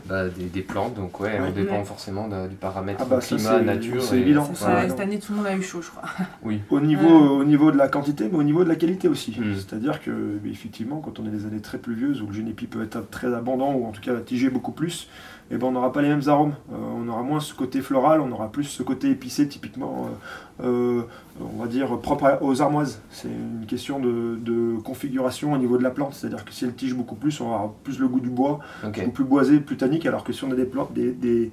Bah, des, des plantes, donc ouais, Ouais. on dépend Ouais. forcément de- du paramètre Ah bah, climat, nature. c'est et- évident. Ça, ouais. cette année, tout le monde a eu chaud, je crois. *laughs* Oui. Au niveau, Ouais. au niveau de la quantité, mais au niveau de la qualité aussi. Mm. C'est-à-dire que, effectivement, quand on est des années très pluvieuses, où le génépi peut être très abondant, ou en tout cas tiger beaucoup plus, eh ben, on n'aura pas les mêmes arômes. Euh, on aura moins ce côté floral, on aura plus ce côté épicé, typiquement, euh, euh, on va dire, propre aux armoises. C'est une question de, de configuration au niveau de la plante. C'est-à-dire que si elle tige beaucoup plus, on avoir plus le goût du bois, plus boisé, plus tannique, alors que si on a des plantes, des, des,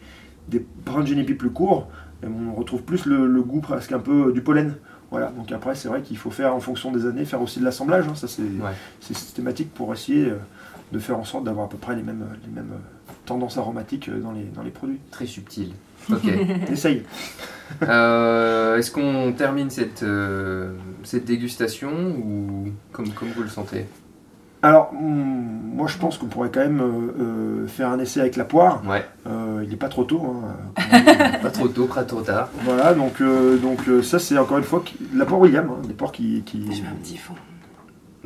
des brins de génépi plus courts, eh ben, on retrouve plus le, le goût presque un peu du pollen. Voilà, donc après c'est vrai qu'il faut faire en fonction des années, faire aussi de l'assemblage, hein, ça c'est Ouais. systématique pour essayer de faire en sorte d'avoir à peu près les mêmes, les mêmes euh, tendances aromatiques euh, dans les, dans les produits. Très subtil. *laughs* Ok. Essaye. Euh, Est-ce qu'on termine cette, euh, cette dégustation ou comme, comme vous le sentez? Alors, hum, moi je pense qu'on pourrait quand même euh, faire un essai avec la poire. Ouais. Euh, il n'est pas trop tôt. hein. *laughs* Pas trop tôt, pas trop tard. voilà, donc, euh, donc ça c'est encore une fois la poire William, hein, des poires qui, qui, Je fais un petit fond.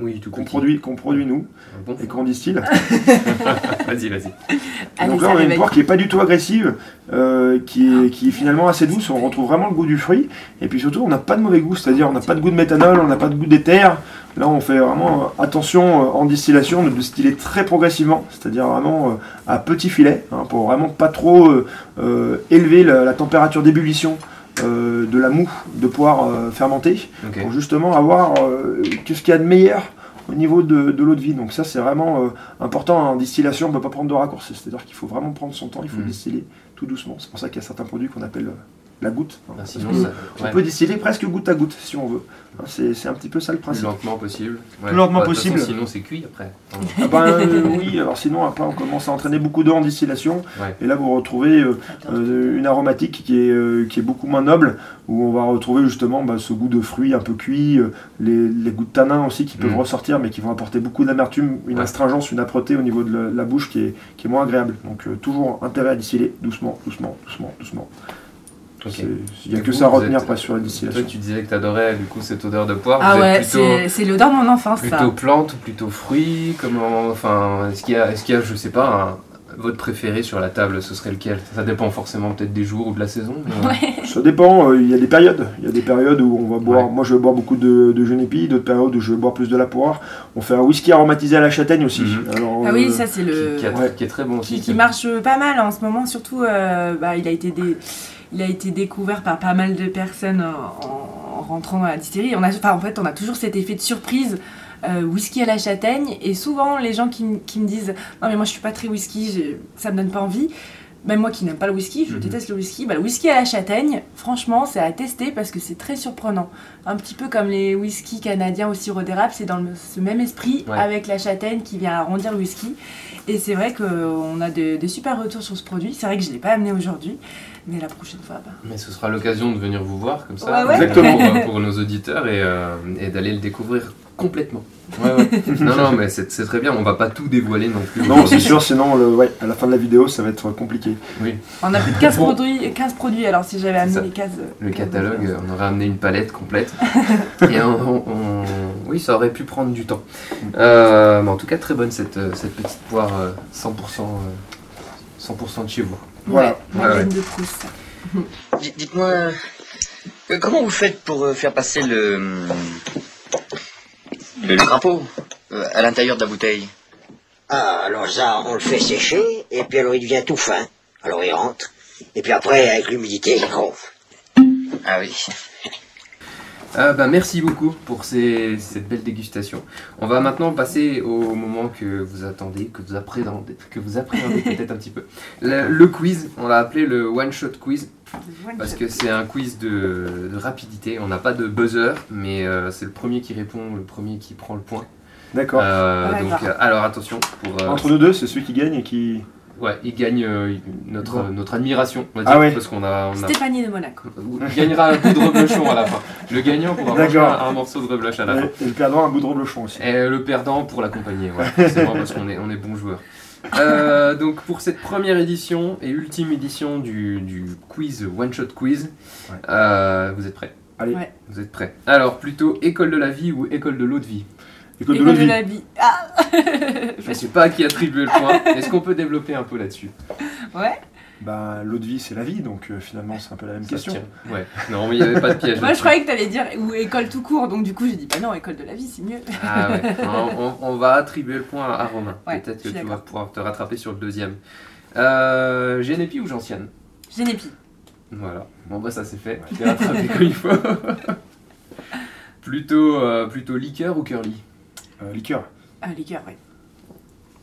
Oui, tout qu'on produit, qu'on produit nous bon et qu'on distille. *laughs* Vas-y, vas-y. Donc là, on a une poire qui est pas du tout agressive, euh, qui, est, qui est finalement assez douce. On retrouve vraiment le goût du fruit. Et puis surtout, on n'a pas de mauvais goût, c'est-à-dire on n'a pas de goût de méthanol, on n'a pas de goût d'éther. Là, on fait vraiment euh, attention euh, en distillation de distiller très progressivement, c'est-à-dire vraiment euh, à petit filet, hein, pour vraiment pas trop euh, euh, élever la, la température d'ébullition euh, de la moue de poire euh, fermentée pour justement avoir euh, qu'est-ce qu'il y a de meilleur au niveau de, de l'eau de vie. Donc ça c'est vraiment important en distillation, on ne peut pas prendre de raccourcis, c'est-à-dire qu'il faut vraiment prendre son temps, il faut Mhm. distiller tout doucement. C'est pour ça qu'il y a certains produits qu'on appelle la goutte. Ah, sinon, ça. on ouais, peut distiller presque goutte à goutte si on veut. Hein, C'est un petit peu ça le plus principe. lentement possible. Ouais. Plus lentement Bah, façon, possible. Sinon, c'est cuit après. Ah ben, euh, oui, alors sinon après on commence à entraîner beaucoup d'eau en distillation Ouais. et là vous retrouvez euh, euh, une aromatique qui est, euh, qui est beaucoup moins noble où on va retrouver justement bah, ce goût de fruits un peu cuits, euh, les, les goûts de tanin aussi qui peuvent Mm. ressortir mais qui vont apporter beaucoup d'amertume, une Ouais. astringence, une âpreté au niveau de la, la bouche qui est, qui est moins agréable. Donc euh, toujours intérêt à distiller doucement, doucement, doucement, doucement. Il n'y a Du que coup, ça à retenir êtes- après sur la Toi, distillation. tu disais que t'adorais du coup cette odeur de poire. Ah Vous ouais, c'est c'est l'odeur de mon enfance, plutôt ça. plante ou plutôt fruit Comment Enfin, est-ce qu'il y a, est-ce qu'il y a, je sais pas, un- votre préféré sur la table Ce serait lequel? Ça dépend forcément peut-être des jours ou de la saison. mais, euh, Ça dépend, euh, il y a des périodes. Il y a des périodes où on va boire, Ouais. moi je vais boire beaucoup de, de genépi, d'autres périodes où je vais boire plus de la poire. On fait un whisky aromatisé à la châtaigne aussi. Mhm. Alors, Ah oui, euh, ça c'est le. qui, qui a- Ouais. qui est très bon aussi. qui, qui marche pas mal en ce moment, surtout euh, bah, il, a été dé- il a été découvert par pas mal de personnes en, en rentrant dans la distillerie. On a, enfin, en fait, on a toujours cet effet de surprise. euh, whisky à la châtaigne et souvent les gens qui, me disent non mais moi je suis pas très whisky ça me donne pas envie même moi qui n'aime pas le whisky je Mhm. déteste le whisky bah, le whisky à la châtaigne franchement c'est à tester parce que c'est très surprenant un petit peu comme les whisky canadiens au sirop d'érable c'est dans le- ce même esprit Ouais. avec la châtaigne qui vient arrondir le whisky et c'est vrai qu'on a de- des super retours sur ce produit. C'est vrai que je ne l'ai pas amené aujourd'hui, mais la prochaine fois, bah, Mais ce sera l'occasion de venir vous voir comme ça, Ouais, ouais. Exactement. *laughs* pour, pour nos auditeurs et, euh, et d'aller le découvrir complètement. Ouais, ouais. *laughs* non, non, mais c'est c'est très bien. On va pas tout dévoiler non plus. Non, c'est sûr, sinon le, ouais, à la fin de la vidéo ça va être compliqué. on a plus de 15 Bon. produits, 15 produits. Alors si j'avais amené les 15. euh, Le catalogue, on aurait amené une palette complète. *laughs* et on, on- on- oui, ça aurait pu prendre du temps. Euh, mais en tout cas, très bonne cette, cette petite poire euh, 100%, euh, 100% de chez vous. Voilà. Madeleine de Proust. Dites-moi, euh, comment vous faites pour euh, faire passer le, le, le crapaud euh, à l'intérieur de la bouteille? Ah, alors ça, on le fait sécher, et puis alors il devient tout fin. Alors il rentre, et puis après, avec l'humidité, il gonfle. Ah oui. Euh, bah, merci beaucoup pour ces- cette belle dégustation. On va maintenant passer au moment que vous attendez, que vous appréhendez, que vous appréhendez *laughs* peut-être un petit peu. Le, le quiz, on l'a appelé le one shot quiz parce que c'est un quiz de, de rapidité. On n'a pas de buzzer, mais euh, c'est le premier qui répond, le premier qui prend le point. D'accord. Euh, Ouais, donc, euh, alors attention pour. euh, Entre nous deux, c'est celui qui gagne et qui. Ouais, il gagne euh, notre, Bon. notre admiration, on va Ah dire, ouais. parce qu'on a, on a- Stéphanie de Monaco. Il gagnera un bout de reblochon à la fin. Le gagnant pourra manger un, morceau de rebloche à la fin. Et, le perdant un bout de reblochon aussi. Et le perdant pour l'accompagner, ouais, forcément, parce qu'on est, on est bons joueurs. Euh, donc pour cette première édition et ultime édition du, du quiz One Shot Quiz, Ouais. euh, vous êtes prêts? Allez, Ouais. Vous êtes prêts? Alors plutôt école de la vie ou école de l'eau de vie? École de École l'eau de de vie. la vie. Ah *laughs* Je ne sais pas à qui attribuer le point. Est-ce qu'on peut développer un peu là-dessus? Ouais. Bah, l'eau de vie, c'est la vie, donc euh, finalement, c'est un peu la même Ça question. tient. Ouais. Non, mais il n'y avait pas de piège. *laughs* Moi je croyais que t'allais dire ou école tout court, donc du coup j'ai dit bah non, école de la vie c'est mieux. Ah ouais. on, on- va attribuer le point à Romain. Ouais, Peut-être que tu vas pouvoir te rattraper sur le deuxième. Euh, Génépi ou Gentiane? Génépi. Voilà. Bon bah ça c'est fait. Tu t'es rattrapé comme il faut. *laughs* plutôt, euh, plutôt liqueur ou curly? Euh, liqueur. Ah, liqueur, ouais.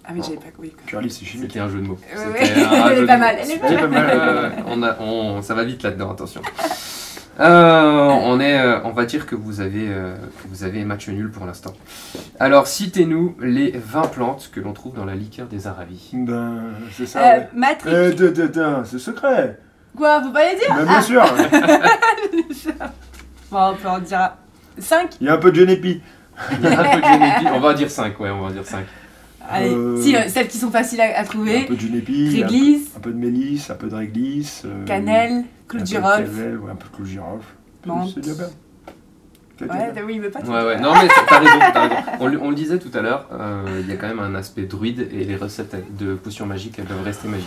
Ah, mais j'avais pas compris. Curly, c'est chimique. C'était un jeu de mots. Ouais, C'était un jeu de *laughs* pas mots. mal, elle est pas mal. On a, on- ça va vite là-dedans, attention. Euh, on, est, euh, on va dire que vous avez, euh, que vous avez match nul pour l'instant. Alors, citez-nous les 20 plantes que l'on trouve dans la liqueur des Aravis. Ben, c'est ça. Euh, ouais. Matrix. Euh, de- de- de- c'est secret. Quoi, faut pas les dire? Ben, bien sûr. *laughs* Bon, on peut en dire 5 Il y a un peu de genépi. Il un peu de. On va dire 5, ouais, on va dire 5. Allez, Euh, si, euh, celles qui sont faciles à, à Il a un trouver. peu de il a un peu- Un peu de mélisse, un peu de réglisse. euh, cannelle, un clou peu de de girofle. cannelle, ouais, un peu de clou de girofle. Menthe. C'est déjà bien. Ouais, oui, mais pas tout. Ouais, ouais, non, mais t'as raison, t'as raison. *laughs* On, le- on le disait tout à l'heure, euh, il y a quand même un aspect druide et les recettes de potions magiques, elles doivent rester magiques.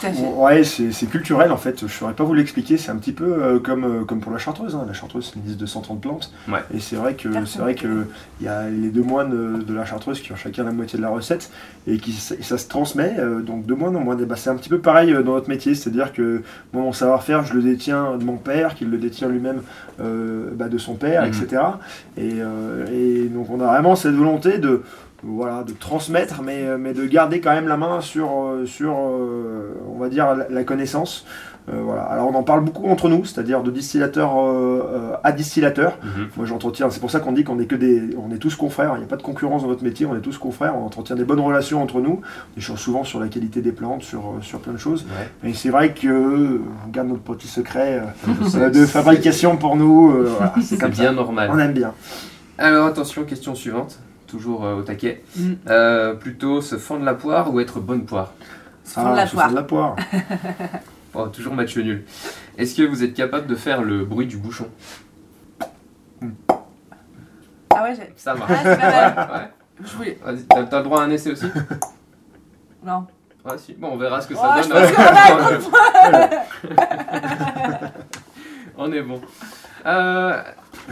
Tout à fait. Bon, Ouais, c'est culturel en fait. Je saurais pas vous l'expliquer. C'est un petit peu euh, comme, euh, comme pour la chartreuse. hein. La chartreuse, c'est une liste de 130 plantes. Ouais. Et c'est vrai que Personne c'est vrai ne que il y a les deux moines euh, de la chartreuse qui ont chacun la moitié de la recette et qui ça, ça se transmet. euh, donc deux moines en moine. Bah, c'est un petit peu pareil euh, dans notre métier. C'est-à-dire que moi, mon savoir-faire, je le détiens de mon père, qui le détient lui-même euh, bah, de son père, Mhm. etc. Et, euh, et donc on a vraiment cette volonté de voilà, de transmettre, mais, euh, mais de garder quand même la main sur, euh, sur euh, on va dire, la, connaissance. Euh, voilà. Alors on en parle beaucoup entre nous, c'est-à-dire de distillateur euh, à distillateur. Mhm. Moi j'entretiens, c'est pour ça qu'on dit qu'on est que des, on est tous confrères, il n'y a pas de concurrence dans notre métier, on est tous confrères, on entretient des bonnes relations entre nous, on échange souvent sur la qualité des plantes, sur, sur plein de choses. Ouais. Et c'est vrai que euh, on garde notre petit secret *laughs* de fabrication pour nous. voilà, *laughs* c'est bien ça. normal. On aime bien. Alors attention, question suivante, toujours euh, au taquet. Mm. Euh, plutôt se fendre la poire ou être bonne poire Se fendre la fais poire. de la poire. *laughs* Oh, toujours match nul. Est-ce que vous êtes capable de faire le bruit du bouchon Ah ouais, j'ai- Ça va. Ah, c'est pas mal. *laughs* Ouais. Je voulais. Vas-y, t'as t'as le droit à un essai aussi *laughs* Non. Ouais, si. Bon, on verra ce que Oh, ça je donne. on est bon. Euh,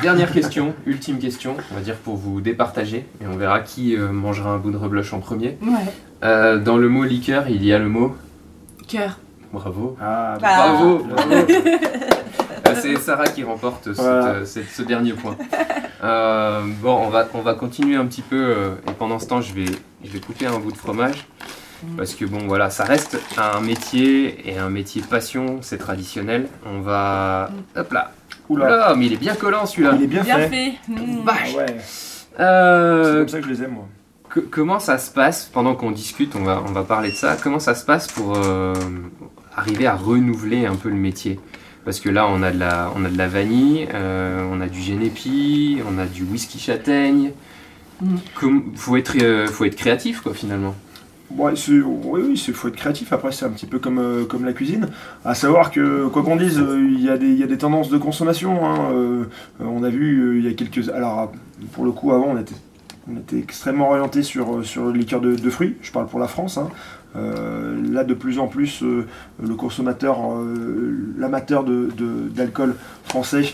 dernière question, ultime question, on va dire pour vous départager, et on verra qui euh, mangera un bout de rebloche en premier. Ouais. Euh, dans le mot liqueur, il y a le mot. Cœur. Bravo. Ah, Ah. Bravo, bravo. Euh, *laughs* C'est Sarah qui remporte Voilà. euh, cette- ce dernier point. Euh, bon, on va, on va continuer un petit peu, euh, et pendant ce temps, je vais, je vais couper un bout de fromage. Parce que bon, voilà, ça reste un métier, et un métier passion, c'est traditionnel. On va. Hop là. Oula, Oula, mais il est bien collant celui-là. il est bien, Bien fait. fait. Mmh. Vache. Ah ouais, c'est Euh, comme ça que je les aime moi. que- comment ça se passe pendant qu'on discute on va, on va parler de ça. Comment ça se passe pour euh, arriver à renouveler un peu le métier? Parce que là, on a de la, on a de la vanille, euh, on a du génépi, on a du whisky châtaigne. Mm. Comme, faut, être, euh, faut être créatif, quoi, finalement. Oui, oui, il faut être créatif. Après, c'est un petit peu comme, euh, la cuisine. À savoir que, quoi qu'on dise, euh, il y, a des- tendances de consommation. hein. Euh, on a vu il y a quelques. Alors, pour le coup, avant, on était, extrêmement orienté sur, sur le liqueur de, fruits. Je parle pour la France. hein. Là, de plus en plus, le consommateur, l'amateur d'alcool français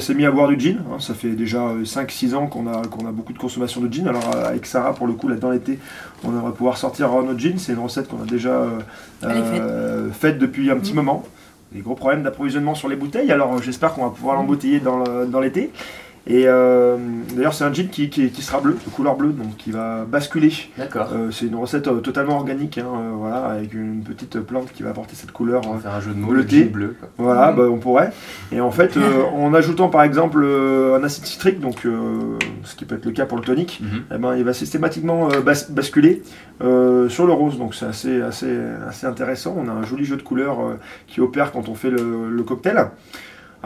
s'est mis, à boire du gin. hein. Ça fait déjà 5-6 ans qu'on a, qu'on a beaucoup de consommation de gin. Alors, euh, avec Sarah, pour le coup, là, dans l'été, on aimerait pouvoir sortir euh, notre gin. C'est une recette qu'on a déjà euh, faite. euh, faite depuis un petit Mhm. moment. Des gros problèmes d'approvisionnement sur les bouteilles, alors euh, j'espère qu'on va pouvoir l'embouteiller dans le- dans l'été. Et euh, d'ailleurs, c'est un gin qui, qui- qui sera bleu, de couleur bleue, donc qui va basculer. D'accord. Euh, c'est une recette euh, totalement organique, hein, euh, voilà, avec une petite plante qui va apporter cette couleur. On euh, va faire un jeu de mots, le gin bleu. Quoi. voilà, Mhm. bah, on pourrait. Et en fait, euh, *laughs* en ajoutant par exemple euh, un acide citrique, donc euh, ce qui peut être le cas pour le tonic, Mhm. eh ben, il va systématiquement euh, bas- basculer euh, sur le rose. Donc c'est assez, assez, assez intéressant. On a un joli jeu de couleurs euh, qui opère quand on fait le, le cocktail.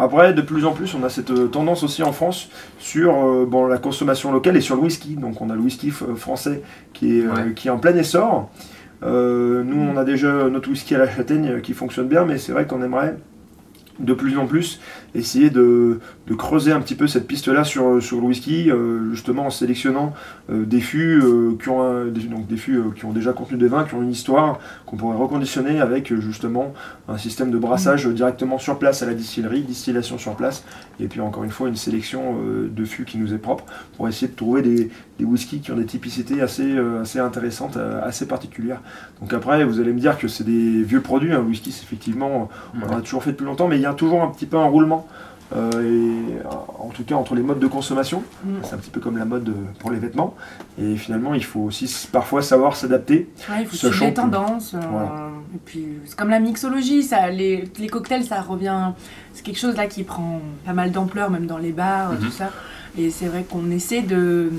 Après, de plus en plus, on a cette euh, tendance aussi en France sur euh, bon, la consommation locale et sur le whisky. Donc on a le whisky f- français qui est, euh, Ouais. qui est en plein essor. Euh, nous, on a déjà notre whisky à la châtaigne euh, qui fonctionne bien, mais c'est vrai qu'on aimerait de plus en plus essayer de, de creuser un petit peu cette piste-là sur, sur le whisky, euh, justement en sélectionnant euh, des fûts euh, qui ont un- des, donc des fûts euh, qui ont déjà contenu des vins, qui ont une histoire, qu'on pourrait reconditionner avec euh, justement un système de brassage euh, directement sur place à la distillerie, distillation sur place, et puis encore une fois une sélection euh, de fûts qui nous est propre pour essayer de trouver des, des whiskies qui ont des typicités assez, euh, assez intéressantes, euh, assez particulières. Donc après, vous allez me dire que c'est des vieux produits, un whisky c'est effectivement on en a toujours fait depuis longtemps, mais il y a toujours un petit peu un roulement. Euh, et, euh, en tout cas entre les modes de consommation, Mm. c'est un petit peu comme la mode euh, pour les vêtements. Et finalement, il faut aussi parfois savoir s'adapter. Ouais, il faut suivre les tendances. Voilà. Et puis, c'est comme la mixologie, ça, les, les cocktails, ça revient. C'est quelque chose là qui prend pas mal d'ampleur, même dans les bars, Mhm. tout ça. Et c'est vrai qu'on essaie de,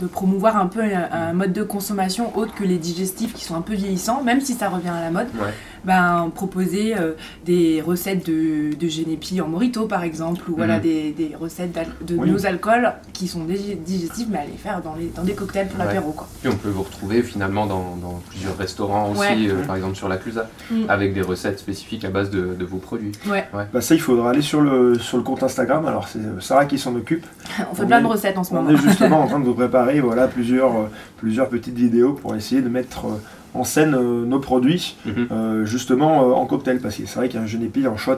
de promouvoir un peu un, un mode de consommation autre que les digestifs qui sont un peu vieillissants, même si ça revient à la mode. Ouais. Ben, proposer euh, des recettes de, de génépi en morito par exemple, ou voilà Mhm. des, des recettes de Oui. nos alcools qui sont digestifs, mais à les faire dans, les, dans des cocktails pour Ouais. l'apéro. quoi. Puis on peut vous retrouver finalement dans, dans plusieurs restaurants aussi, Ouais. euh, par exemple sur la Clusa, Mm. avec des recettes spécifiques à base de, de vos produits. Bah ça, il faudra aller sur le, sur le compte Instagram. Alors, c'est Sarah qui s'en occupe. *laughs* On fait On plein est- de recettes en ce On moment. est justement *laughs* en train de vous préparer voilà, plusieurs, euh, plusieurs petites vidéos pour essayer de mettre euh, en scène euh, nos produits, Mhm. euh, justement euh, en cocktail. Parce que c'est vrai qu'un genépi en shot,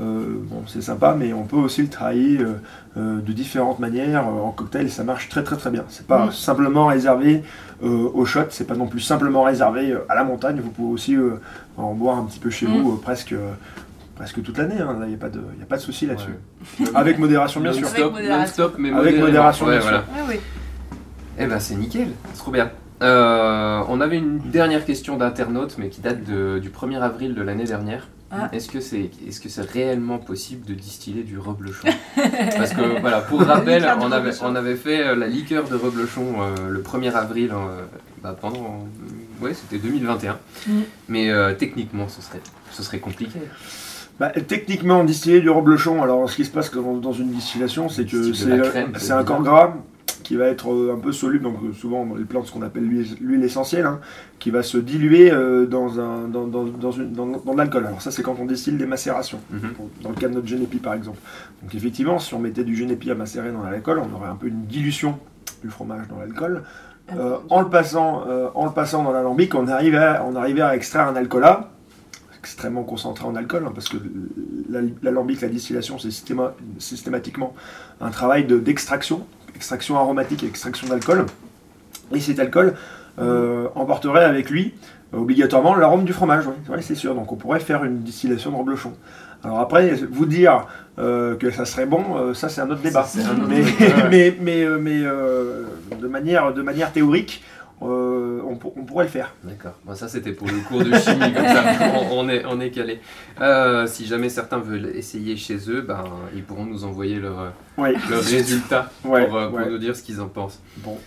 euh, bon, c'est sympa, mais on peut aussi le travailler euh, euh, de différentes manières. Euh, en cocktail, ça marche très très très bien. C'est pas Mhm. simplement réservé euh, au shot, c'est pas non plus simplement réservé euh, à la montagne. Vous pouvez aussi euh, en boire un petit peu chez Mhm. vous, euh, presque. euh, Presque toute l'année, hein. il n'y a, pas de- y a pas de souci là-dessus. Ouais. *laughs* Avec modération, bien sûr. Non-stop, Avec modération. non-stop, mais Avec modérément. modération, Ouais, bien voilà. Ouais, ouais. Eh ben c'est nickel, c'est trop bien. Euh, on avait une dernière question d'internaute, mais qui date de- du 1er avril de l'année dernière. Ah. Est-ce que c'est est -ce c'est réellement possible de distiller du reblochon? Parce que voilà, pour *laughs* rappel, on avait, on avait fait euh, la liqueur de reblochon euh, le 1er avril euh, bah, pendant. Ouais, c'était 2021. Mm. Mais euh, techniquement, ce serait, ce serait compliqué. Bah, techniquement, distiller du reblochon, alors ce qui se passe dans, une distillation, c'est que c'est un corps gras qui va être euh, un peu soluble, donc euh, souvent dans les plantes, ce qu'on appelle l'huile essentielle, hein, qui va se diluer euh, dans, un, dans, dans, dans, une- dans- dans de l'alcool. Alors ça, c'est quand on distille des macérations, Mhm. pour- dans le cas de notre génépi par exemple. Donc effectivement, si on mettait du génépi à macérer dans l'alcool, on aurait un peu une dilution du fromage dans l'alcool. Euh, en, le passant, euh, en le passant dans l'alambic, on arrivait, à, on arrivait à extraire un alcoolat extrêmement concentré en alcool, hein, parce que la- l'alambic, la distillation, c'est systéma- systématiquement un travail de- d'extraction, extraction aromatique et extraction d'alcool. Et cet alcool euh, emporterait avec lui euh, obligatoirement l'arôme du fromage, oui, c'est sûr. Donc on pourrait faire une distillation de reblochon. Alors après, vous dire euh, que ça serait bon, euh, ça c'est un autre débat. c'est un autre mais, débat, ouais. *laughs* mais, mais, mais, euh, de, manière, de manière théorique, euh, on, pour- on pourrait le faire. D'accord. Bon, ça, c'était pour le cours de chimie, comme ça, *laughs* on, on est, on est calé. Euh, si jamais certains veulent essayer chez eux, ben, ils pourront nous envoyer leur, Oui. leur résultat *laughs* Ouais, pour, euh, nous dire ce qu'ils en pensent. Bon,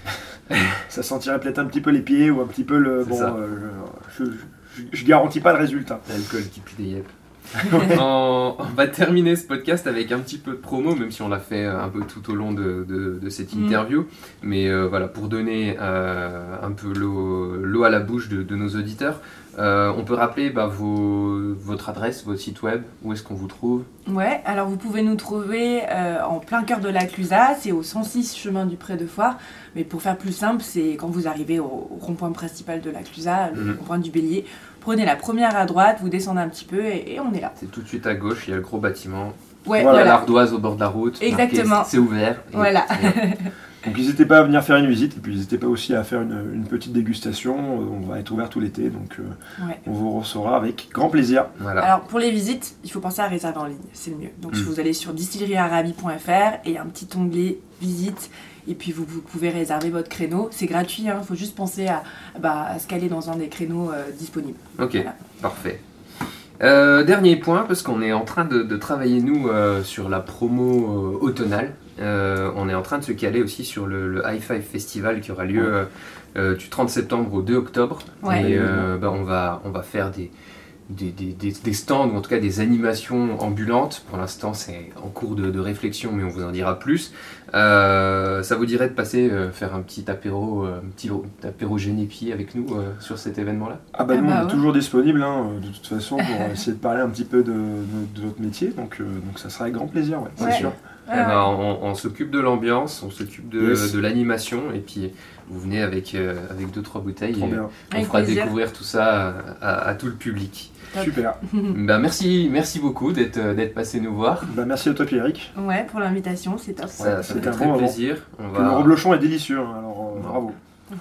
*laughs* ça sentirait peut-être un petit peu les pieds ou un petit peu le. Bon, ça. euh, je, je, je garantis pas le résultat. L'alcool qui pue des yeux. On, *laughs* on va terminer ce podcast avec un petit peu de promo, même si on l'a fait euh, un peu tout au long de, de- de cette Mm. interview. Mais euh, voilà, pour donner euh, un peu l'eau à la bouche de, de nos auditeurs, euh, on peut rappeler bah, vos- votre adresse, votre site web, où est-ce qu'on vous trouve? Ouais, alors vous pouvez nous trouver euh, en plein cœur de la Clusa, c'est au 106 chemin du Pré de Foire. Mais pour faire plus simple, c'est quand vous arrivez au, au rond-point principal de la Clusa, le Mhm. rond-point du Bélier. Prenez la première à droite, vous descendez un petit peu et, et on est là. C'est tout de suite à gauche, il y a le gros bâtiment. Ouais, Il y a voilà. l'ardoise au bord de la route. Exactement. C'est ouvert. Et- Voilà. Donc *laughs* n'hésitez pas à venir faire une visite et puis n'hésitez pas aussi à faire une, une petite dégustation. Euh, On va être ouvert tout l'été, donc euh, Ouais. on vous recevra avec grand plaisir. voilà. Alors pour les visites, il faut penser à réserver en ligne, c'est le mieux. Donc Mm. vous allez sur distillerie-arabi.fr et il y a un petit onglet visite et puis vous, vous pouvez réserver votre créneau. C'est gratuit, il faut juste penser à, bah, à se caler dans un des créneaux euh, disponibles. Ok, Voilà. parfait. Euh, dernier point, parce qu'on est en train de, de travailler, nous, euh, sur la promo euh, automnale. Euh, on est en train de se caler aussi sur le, le High Five Festival qui aura lieu du 30 septembre au 2 octobre. Ouais. Et euh, bah, on, va, on va faire des, des, des- des- des stands, ou en tout cas des animations ambulantes. Pour l'instant, c'est en cours de, de réflexion, mais on vous en dira plus. Euh, ça vous dirait de passer euh, faire un petit apéro, euh, un petit apéro génépi avec nous euh, sur cet événement-là? Ah bah Ah nous bah on est ouais. toujours disponible hein, de toute façon pour *laughs* essayer de parler un petit peu de, de- de votre métier. Donc, euh, donc ça sera avec grand plaisir, ouais, c'est Ouais. sûr. Ouais, ouais. ben, on, on s'occupe de l'ambiance, on s'occupe de, Yes. de l'animation, et puis vous venez avec, euh, avec deux trois bouteilles Trop et bien. on Avec fera plaisir. découvrir tout ça à, à tout le public. Top. Super. *laughs* Ben, merci, merci beaucoup d'être euh, d'être passé nous voir. Bah, merci à toi Pierrick. Ouais, pour l'invitation, c'est top. Ça, ça c'était fait un très plaisir. On, Le reblochon est délicieux, hein, alors euh, Ouais.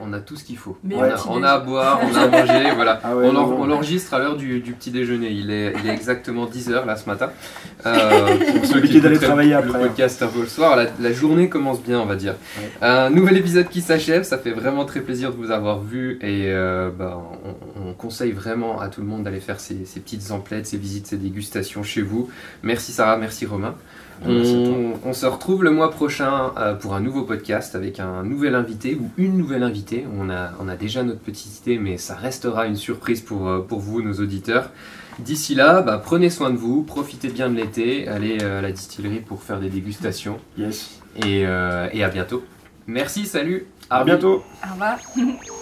On a tout ce qu'il faut. Mais on, a, petit on a à boire, on a à manger, *laughs* voilà. Ah ouais, on, en- l'enregistre à l'heure du, du petit déjeuner. Il est, il est exactement 10h là ce matin. Euh, *laughs* pour ceux qui d'aller travailler le après, hein. podcast un peu le soir, la, la journée commence bien, on va dire. Ouais. Un nouvel épisode qui s'achève. Ça fait vraiment très plaisir de vous avoir vu et euh, bah, on, on conseille vraiment à tout le monde d'aller faire ces, ces petites emplettes, ces visites, ces dégustations chez vous. Merci Sarah, merci Romain. À toi. On, on se retrouve le mois prochain euh, pour un nouveau podcast avec un nouvel invité ou une nouvelle invitée. On a, on a déjà notre petite idée, mais ça restera une surprise pour, euh, pour vous, nos auditeurs. D'ici là, bah, prenez soin de vous, profitez bien de l'été, allez euh, à la distillerie pour faire des dégustations Yes. et, euh, et à bientôt. Merci, salut À bientôt. Au revoir. *laughs*